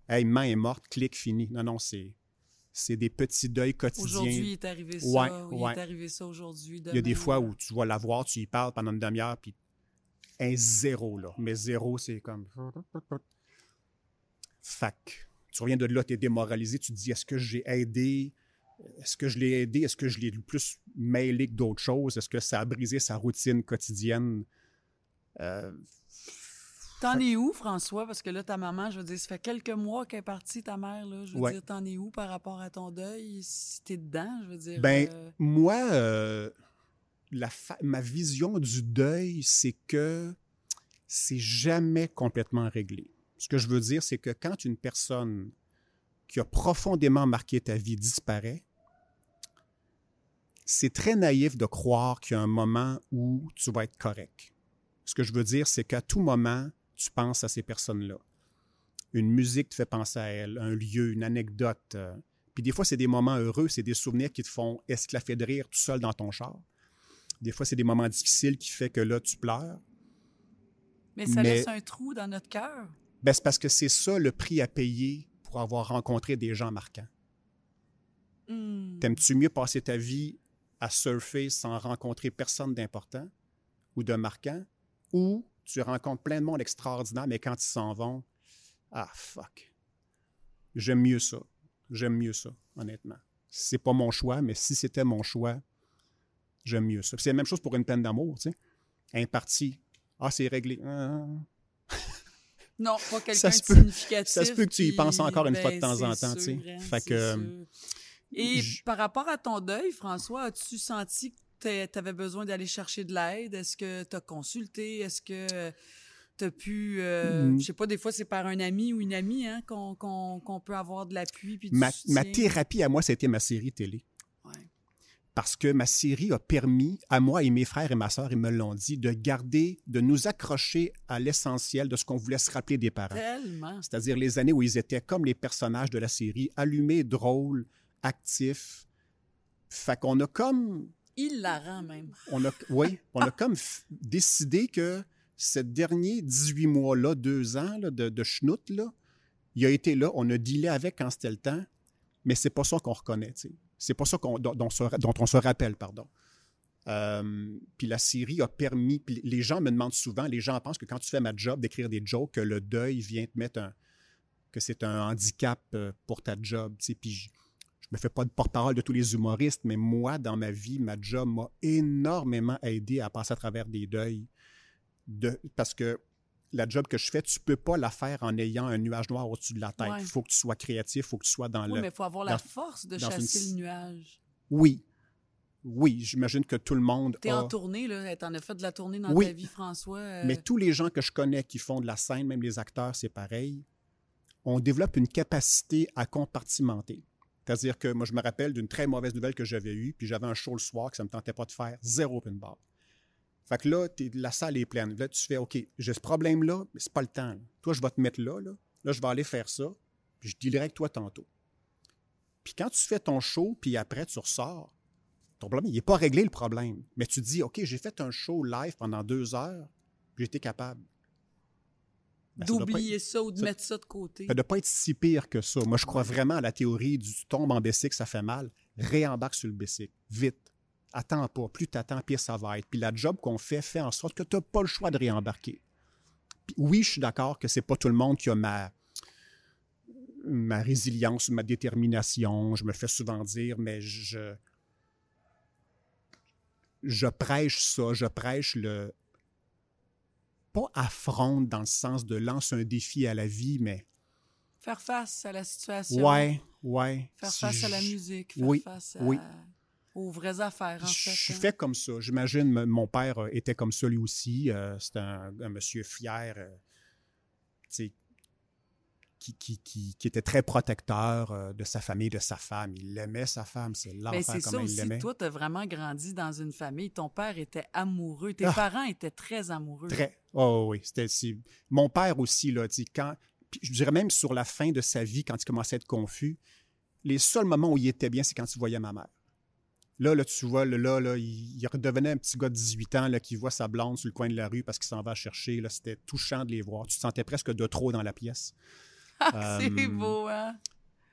hey, main est morte, clic, fini. Non, non, c'est, c'est des petits deuils quotidiens.
Aujourd'hui, il est arrivé ça.
Ouais,
ou Il est arrivé ça aujourd'hui.
Il y a des fois où tu vas la voir, tu y parles pendant une demi-heure, puis un zéro, là. Mais zéro, c'est comme... Fac. Tu reviens de là, tu es démoralisé, tu te dis, est-ce que j'ai aidé? Est-ce que je l'ai aidé? Est-ce que je l'ai plus mêlé que d'autres choses? Est-ce que ça a brisé sa routine quotidienne? Euh,
T'en es où, François? Parce que là, ta maman, je veux dire, ça fait quelques mois qu'elle est partie, ta mère, là. Je veux
Ouais.
dire, t'en es où par rapport à ton deuil? Si t'es dedans, je veux dire.
Ben,
euh,
moi, euh, la fa- ma vision du deuil, c'est que c'est jamais complètement réglé. Ce que je veux dire, c'est que quand une personne qui a profondément marqué ta vie disparaît, c'est très naïf de croire qu'il y a un moment où tu vas être correct. Ce que je veux dire, c'est qu'à tout moment, tu penses à ces personnes-là. Une musique te fait penser à elles, un lieu, une anecdote. euh, puis des fois, c'est des moments heureux, c'est des souvenirs qui te font esclaffer de rire tout seul dans ton char. Des fois, c'est des moments difficiles qui fait que là, tu pleures.
mais ça
mais-
laisse un trou dans notre cœur.
Ben, c'est parce que c'est ça le prix à payer pour avoir rencontré des gens marquants.
Hmm.
T'aimes-tu mieux passer ta vie à surfer sans rencontrer personne d'important ou de marquant ou tu rencontres plein de monde extraordinaire, mais quand ils s'en vont, ah fuck. J'aime mieux ça. J'aime mieux ça, honnêtement. C'est pas mon choix, mais si c'était mon choix, j'aime mieux ça. C'est la même chose pour une peine d'amour, tu sais. Un parti, ah, c'est réglé. Ah,
Non, pas quelqu'un de significatif.
ça se peut que tu y penses encore une fois de
ben,
temps en temps, tu sais.
hein,
Fait que,
sûr. Et
je-
par rapport à ton deuil, François, as-tu senti que tu avais besoin d'aller chercher de l'aide? Est-ce que tu as consulté? Est-ce que tu as pu. euh,
Mm.
Je sais pas, des fois, c'est par un ami ou une amie hein, qu'on peut avoir de l'appui.
ma, ma thérapie à moi, c'était ma série télé.
Ouais.
Parce que ma série a permis à moi et mes frères et ma sœur, ils me l'ont dit, de garder, de nous accrocher à l'essentiel de ce qu'on voulait se rappeler des parents.
Tellement.
C'est-à-dire les années où ils étaient comme les personnages de la série, allumés, drôles, actifs. Fait qu'on a comme
Il la rend même.
on a, oui, on a comme décidé que ce dernier 18 mois-là, deux ans de, de il a été là, on a dealé avec quand c'était le temps, mais c'est pas ça qu'on reconnaît. C'est pas ça dont, on se rappelle, pardon. Euh, puis la série a permis, les gens me demandent souvent, les gens pensent que quand tu fais ma job d'écrire des jokes, que le deuil vient te mettre un, que c'est un handicap euh, pour ta job. tu sais. Puis je, me fais pas de porte-parole de tous les humoristes, mais moi, dans ma vie, ma job m'a énormément aidé à passer à travers des deuils. De, parce que la job que je fais, tu peux pas la faire en ayant un nuage noir au-dessus de la tête. Il
Ouais.
faut que tu sois créatif, il faut que tu sois dans
Oui,
le...
mais il faut avoir la force de
une
chasser le nuage.
Oui. Oui, j'imagine que tout le monde
Tu es
a...
en tournée, là. T'en as fait de la tournée dans
Oui.
ta vie, François. euh,
Mais tous les gens que je connais qui font de la scène, même les acteurs, c'est pareil, on développe une capacité à compartimenter. C'est-à-dire que moi, je me rappelle d'une très mauvaise nouvelle que j'avais eue, puis j'avais un show le soir que ça ne me tentait pas de faire, zéro open bar. Fait que là, la salle est pleine. Là, tu fais, OK, j'ai ce problème-là, mais c'est pas le temps. Toi, je vais te mettre là, là. Là, je vais aller faire ça, puis je dealerai avec toi tantôt. Puis quand tu fais ton show, puis après, tu ressors, ton problème, il n'est pas réglé, le problème. Mais tu dis, OK, j'ai fait un show live pendant deux heures, puis j'étais capable. Ben,
D'oublier ça ou de
ça-
mettre ça de côté.
ça ne pas être si pire que ça. Moi, je crois vraiment à la théorie du tu tombes en bicycle, ça fait mal. Réembarque sur le bicycle. Vite. Attends pas. Plus tu attends, pire ça va être. Puis la job qu'on fait fait en sorte que tu n'as pas le choix de réembarquer. Puis oui, je suis d'accord que c'est pas tout le monde qui a ma, ma résilience, ma détermination. Je me fais souvent dire, mais je, je prêche ça. Je prêche le, pas affronte dans le sens de lance un défi à la vie, mais
Faire face à la situation.
ouais, ouais.
Faire
Si
face à la
je-
musique. Faire
oui,
face à-
oui.
aux vraies affaires, en
Je
fait.
suis
hein.
fait comme ça. J'imagine, mon père euh, était comme ça lui aussi. Euh, C'était un, un monsieur fier, euh, tu sais, qui, qui, qui, qui était très protecteur euh, de sa famille, de sa femme. Il aimait sa femme, c'est
Mais
l'enfer
c'est ça
il l'aimait.
Toi, tu as vraiment grandi dans une famille. Ton père était amoureux. Tes
Ah.
parents étaient très amoureux.
Très. Oh oui, c'était c'est- mon père aussi là, sais, quand je dirais même sur la fin de sa vie quand il commençait à être confus, les seuls moments où il était bien, c'est quand il voyait ma mère. Là, là, tu vois, là, là, là, il, il redevenait un petit gars de 18 ans là, qui voit sa blonde sur le coin de la rue parce qu'il s'en va chercher. Là, c'était touchant de les voir. Tu te sentais presque de trop dans la pièce.
Ah, c'est
Euh,
beau, hein?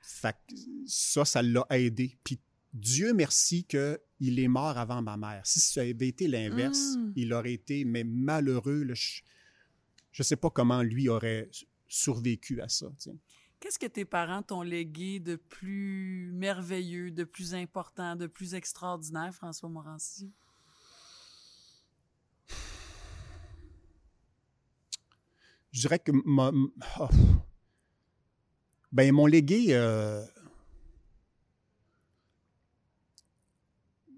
Fait que ça, ça l'a aidé. Puis Dieu merci qu'il est mort avant ma mère. Si ça avait été l'inverse,
Mm.
il aurait été mais malheureux. là. je ne sais pas comment lui aurait survécu à ça.
Qu'est-ce que tes parents t'ont légué de plus merveilleux, de plus important, de plus extraordinaire, François Morancy?
Je dirais que ma- oh. Ben, mon légué euh,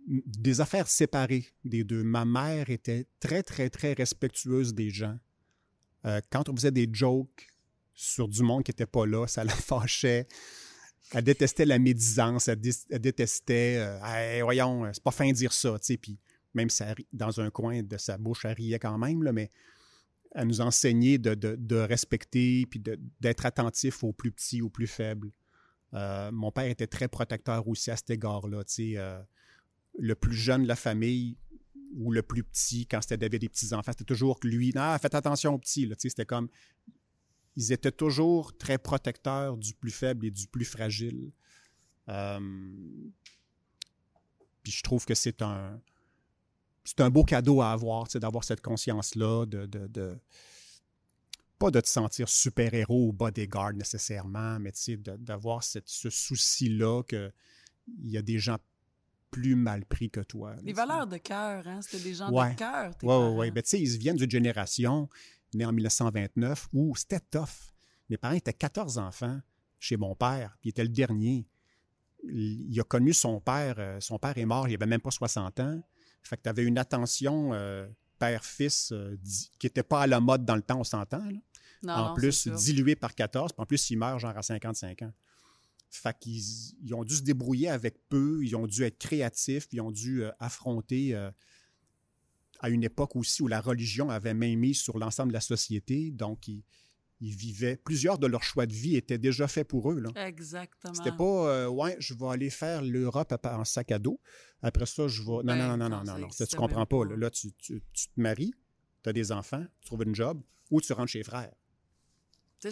des affaires séparées des deux. Ma mère était très, très, très respectueuse des gens. Euh, quand on faisait des jokes sur du monde qui n'était pas là, ça *laughs* la fâchait. Elle détestait la médisance, elle, dé- elle détestait euh, voyons, c'est pas fin de dire ça, tu sais. Même ça, dans un coin de sa bouche, elle riait quand même, là, mais elle nous enseignait de, respecter puis d'être attentif aux plus petits, aux plus faibles. Euh, mon père était très protecteur aussi à cet égard-là. euh, le plus jeune de la famille ou le plus petit, quand c'était avait des petits-enfants, c'était toujours lui, ah, faites attention aux petits. C'était comme. Ils étaient toujours très protecteurs du plus faible et du plus fragile. Euh, puis je trouve que c'est un, c'est un beau cadeau à avoir, tu sais, d'avoir cette conscience-là, de, de, de- pas de te sentir super-héros ou bodyguard nécessairement, mais tu sais, de- d'avoir ce souci-là qu'il y a des gens plus mal pris que toi. là,
Les valeurs de cœur, hein? C'était des gens
Ouais.
de cœur,
Oui, oui, oui. Ben, tu sais, ils viennent d'une génération née en 1929 où c'était tough. Mes parents étaient 14 enfants chez mon père, puis il était le dernier. Il a connu son père. euh, son père est mort, il avait même pas 60 ans. Fait que tu avais une attention euh, père-fils euh, qui n'était pas à la mode dans le temps, on s'entend. en
non,
plus, dilué par 14, puis en plus, il meurt genre à 55 ans. Fait qu'ils ils ont dû se débrouiller avec peu, ils ont dû être créatifs, ils ont dû euh, affronter à une époque aussi où la religion avait main mise sur l'ensemble de la société, donc ils, ils vivaient, plusieurs de leurs choix de vie étaient déjà faits pour eux. Là.
Exactement.
C'était pas, euh, ouais, je vais aller faire l'Europe en sac à dos. Après ça, je vais. Non,
Ben,
non, non, non,
non,
non,
ça
tu comprends pas. Là, Là, tu, tu- tu te maries, tu as des enfants, tu trouves une job, ou tu rentres chez les frères.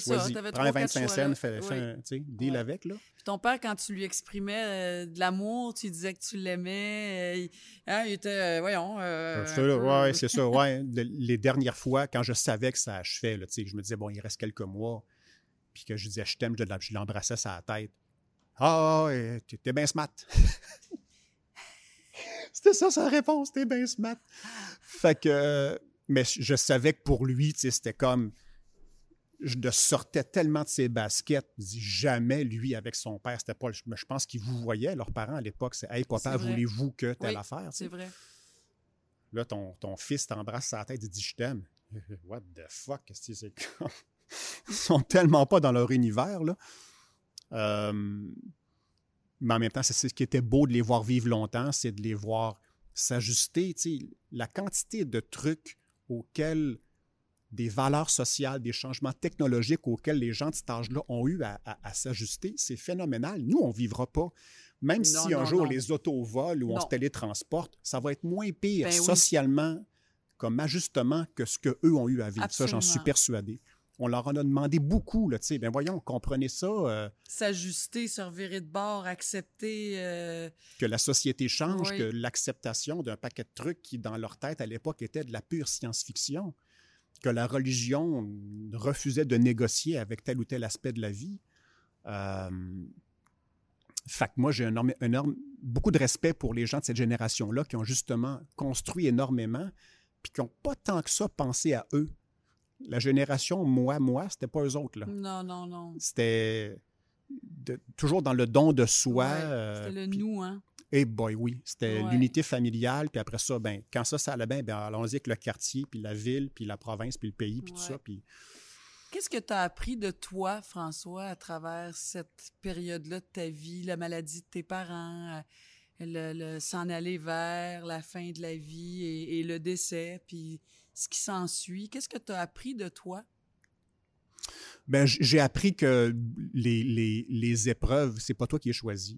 C'est ça, t'avais
Prends
trois,
un
quatre
25
choix,
cents, fais, fais
Oui.
un, tu sais, deal
Ouais.
avec, là.
Puis ton père, quand tu lui exprimais euh, de l'amour, tu disais que tu l'aimais, euh, il, hein, il était, euh, voyons... euh,
fais,
peu-
ouais, c'est ça, ouais. Le- les dernières fois, quand je savais que ça achevait, là, tu je me disais, bon, il reste quelques mois, puis que je disais, je t'aime, je l'embrassais sur la tête. Ah, ouais, t'es t'es bien smart. *laughs* C'était ça sa réponse, t'es bien smart. Fait que, euh, mais je savais que pour lui, tu sais, c'était comme, je le sortais tellement de ses baskets, je dis, jamais lui avec son père, c'était pas, je pense qu'ils vous voyaient, leurs parents à l'époque, c'est, hey, papa, voulez-vous que telle
Oui,
affaire?
C'est vrai.
Là, ton, ton fils t'embrasse sa tête et dit Je t'aime. *laughs* What the fuck? Qu'est-ce que c'est *laughs* Ils sont tellement pas dans leur univers, là. Euh, mais en même temps, c'est ce qui était beau de les voir vivre longtemps, c'est de les voir s'ajuster. La quantité de trucs auxquels des valeurs sociales, des changements technologiques auxquels les gens de cet âge-là ont eu à, à- à s'ajuster, c'est phénoménal. Nous, on ne vivra pas. Même
Non,
si un
non,
jour
non.
les autos volent ou on se télétransporte, ça va être moins pire
Ben oui.
socialement comme ajustement que ce qu'eux ont eu à vivre. Ça, j'en suis persuadé. On leur en a demandé beaucoup. Là, tu sais. ben voyons, comprenez ça, euh,
S'ajuster, se revirer de bord, accepter... euh,
que la société change,
Oui.
que l'acceptation d'un paquet de trucs qui, dans leur tête, à l'époque, était de la pure science-fiction, que la religion refusait de négocier avec tel ou tel aspect de la vie. Euh, fait que moi, j'ai un énorme, énorme- beaucoup de respect pour les gens de cette génération-là qui ont justement construit énormément, puis qui n'ont pas tant que ça pensé à eux. la génération moi, moi, c'était pas eux autres. Là.
Non, non, non.
C'était toujours dans le don de soi.
Ouais,
euh,
C'était le
puis-
nous, hein.
Eh boy, oui. C'était
Ouais.
l'unité familiale. Puis après ça, ben, quand ça, ça allait bien, ben, allons-y avec le quartier, puis la ville, puis la province, puis le pays, puis tout ça. Puis
Qu'est-ce que tu as appris de toi, François, à travers cette période-là de ta vie, la maladie de tes parents, euh, le, le s'en aller vers la fin de la vie et, et le décès, puis ce qui s'ensuit? Qu'est-ce que tu as appris de toi?
Ben, j'ai appris que les, les, les épreuves, c'est pas toi qui les choisis.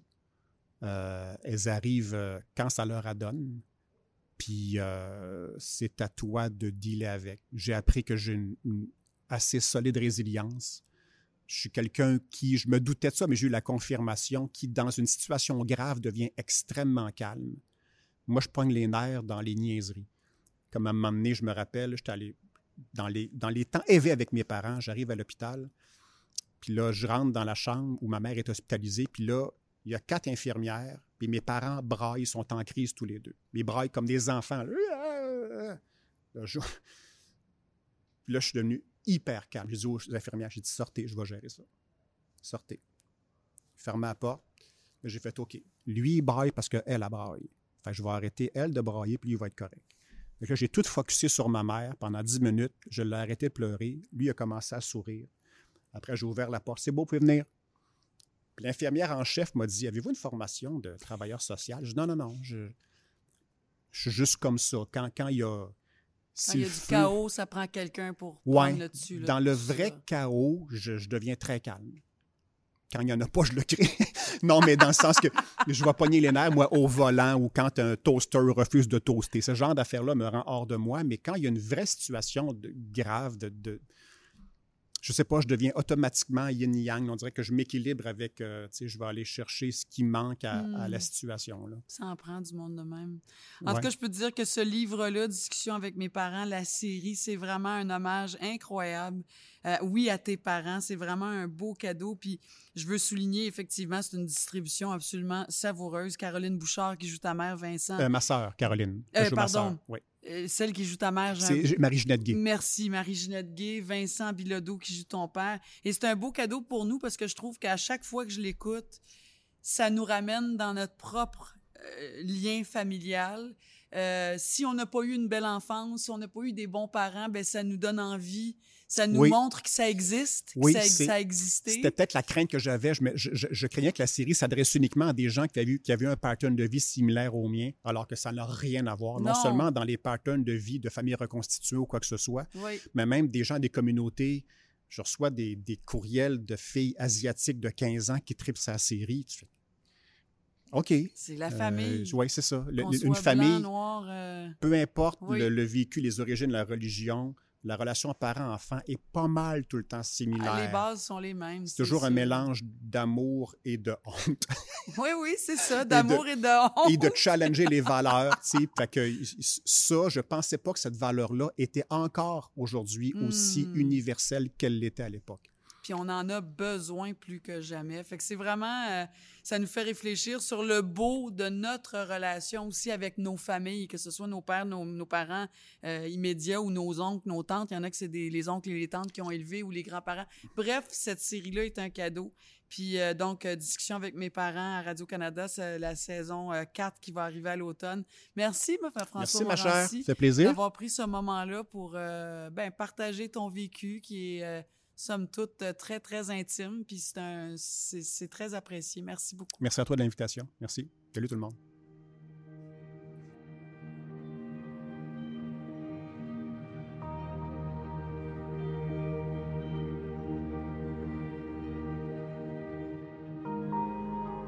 Euh, elles arrivent euh, quand ça leur adonne. Puis euh, c'est à toi de dealer avec. J'ai appris que j'ai une, assez solide résilience. Je suis quelqu'un qui, je me doutais de ça, mais j'ai eu la confirmation qui, dans une situation grave, devient extrêmement calme. Moi, je pogne les nerfs dans les niaiseries. Comme à un moment donné, je me rappelle, j'étais allé dans les, dans les temps élevés avec mes parents, j'arrive à l'hôpital, puis là, je rentre dans la chambre où ma mère est hospitalisée, puis là, il y a quatre infirmières, puis mes parents braillent, sont en crise tous les deux. Ils braillent comme des enfants. Là, je... Puis là, je suis devenu hyper calme. J'ai dit aux infirmières, j'ai dit, sortez, je vais gérer ça. Sortez. Fermez la porte. J'ai fait, OK. Lui, il braille parce qu'elle a braillé. Fait que je vais arrêter, elle, de brailler, puis lui, il va être correct. Que là, j'ai tout focusé sur ma mère pendant 10 minutes. Je l'ai arrêté de pleurer. Lui il a commencé à sourire. Après, j'ai ouvert la porte. C'est beau, vous pouvez venir. Puis l'infirmière en chef m'a dit Avez-vous une formation de travailleur social? Je dis Non, non, non. Je, je suis juste comme ça. Quand, quand il y a.
Quand il y a du chaos, ça prend quelqu'un pour
Ouais.
prendre le dessus. là,
Dans le vrai
ça.
chaos, je, je deviens très calme. Quand il n'y en a pas, je le crée. *laughs* non, mais dans le sens que je vais pogner les nerfs, moi, au volant ou quand un toaster refuse de toaster. Ce genre d'affaire-là me rend hors de moi. Mais quand il y a une vraie situation de- grave, de, de- je sais pas, je deviens automatiquement yin-yang. On dirait que je m'équilibre avec, euh, tu sais, je vais aller chercher ce qui manque à, à la
Hmm.
situation. Là.
Ça en prend du monde de même. En
Ouais.
tout cas, je peux te dire que ce livre-là, Discussion avec mes parents, la série, c'est vraiment un hommage incroyable. Euh, oui, à tes parents, c'est vraiment un beau cadeau. Puis je veux souligner, effectivement, c'est une distribution absolument savoureuse. Caroline Bouchard qui joue ta mère, Vincent.
Euh, ma sœur, Caroline. Joue ma
pardon.
sœur, oui.
Euh, celle qui joue ta mère,
C'est Marie-Ginette Gay.
Merci, Marie-Ginette Gay, Vincent Bilodeau qui joue ton père. Et c'est un beau cadeau pour nous parce que je trouve qu'à chaque fois que je l'écoute, ça nous ramène dans notre propre euh, lien familial. Euh, si on n'a pas eu une belle enfance, si on n'a pas eu des bons parents, ben ça nous donne envie, ça nous
Oui.
montre que ça existe, que
Oui,
ça, a existé.
C'était peut-être la crainte que j'avais. Je, je- je- je craignais que la série s'adresse uniquement à des gens qui avaient, eu- qui avaient eu un pattern de vie similaire au mien, alors que ça n'a rien à voir. Non,
Non.
seulement dans les patterns de vie de familles reconstituées ou quoi que ce soit,
Oui.
mais même des gens des communautés. Je reçois des, des courriels de filles asiatiques de 15 ans qui tripent sa série. Tu fais, OK.
C'est la famille.
oui, c'est ça. Le- une famille,
blanc, noir, euh,
peu importe
Oui.
le, le vécu, les origines, la religion, la relation parent-enfant est pas mal tout le temps similaire.
les bases sont les mêmes.
C'est toujours un mélange d'amour et de honte. *laughs*
Oui, oui, c'est ça, d'amour et de, honte.
et de challenger les valeurs. tu sais. Fait que ça, je pensais pas que cette valeur-là était encore aujourd'hui aussi
Hmm.
universelle qu'elle l'était à l'époque.
Puis on en a besoin plus que jamais. Fait que c'est vraiment, euh, ça nous fait réfléchir sur le beau de notre relation aussi avec nos familles, que ce soit nos pères, nos, nos parents euh, immédiats ou nos oncles, nos tantes. Il y en a que c'est les oncles et les tantes qui ont élevé ou les grands-parents. Bref, cette série-là est un cadeau. Puis euh, donc, euh, discussion avec mes parents à Radio-Canada, c'est la saison euh, 4 qui va arriver à l'automne. Merci, ma François
Merci, ma chère. Ça fait plaisir.
d'avoir pris ce moment-là pour ben, partager ton vécu qui est, somme toute, euh, très, très intime. Puis c'est très apprécié. Merci beaucoup.
Merci à toi de l'invitation. Merci. Salut tout le monde.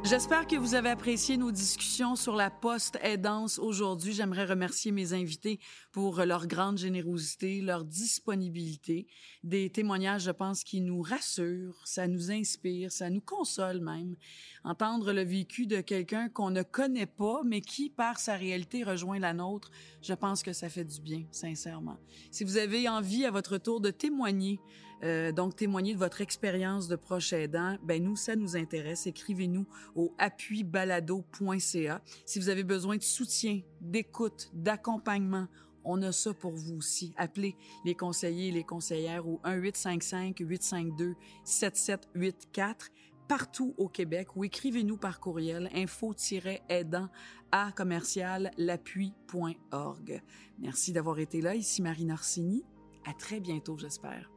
J'espère que vous avez apprécié nos discussions sur la post-aidance aujourd'hui. J'aimerais remercier mes invités pour leur grande générosité, leur disponibilité. Des témoignages, je pense, qui nous rassurent, ça nous inspire, ça nous console même. Entendre le vécu de quelqu'un qu'on ne connaît pas, mais qui, par sa réalité, rejoint la nôtre, je pense que ça fait du bien, sincèrement. Si vous avez envie à votre tour de témoigner, euh, donc témoigner de votre expérience de proche aidant, ben nous, ça nous intéresse. Écrivez-nous au appuibalado.ca. Si vous avez besoin de soutien, d'écoute, d'accompagnement, on a ça pour vous aussi. Appelez les conseillers et les conseillères au 1-855-852-7784 partout au Québec ou écrivez-nous par courriel info-aidant à commercial l'appui.org. Merci d'avoir été là. Ici Marie Norsini. À très bientôt, j'espère.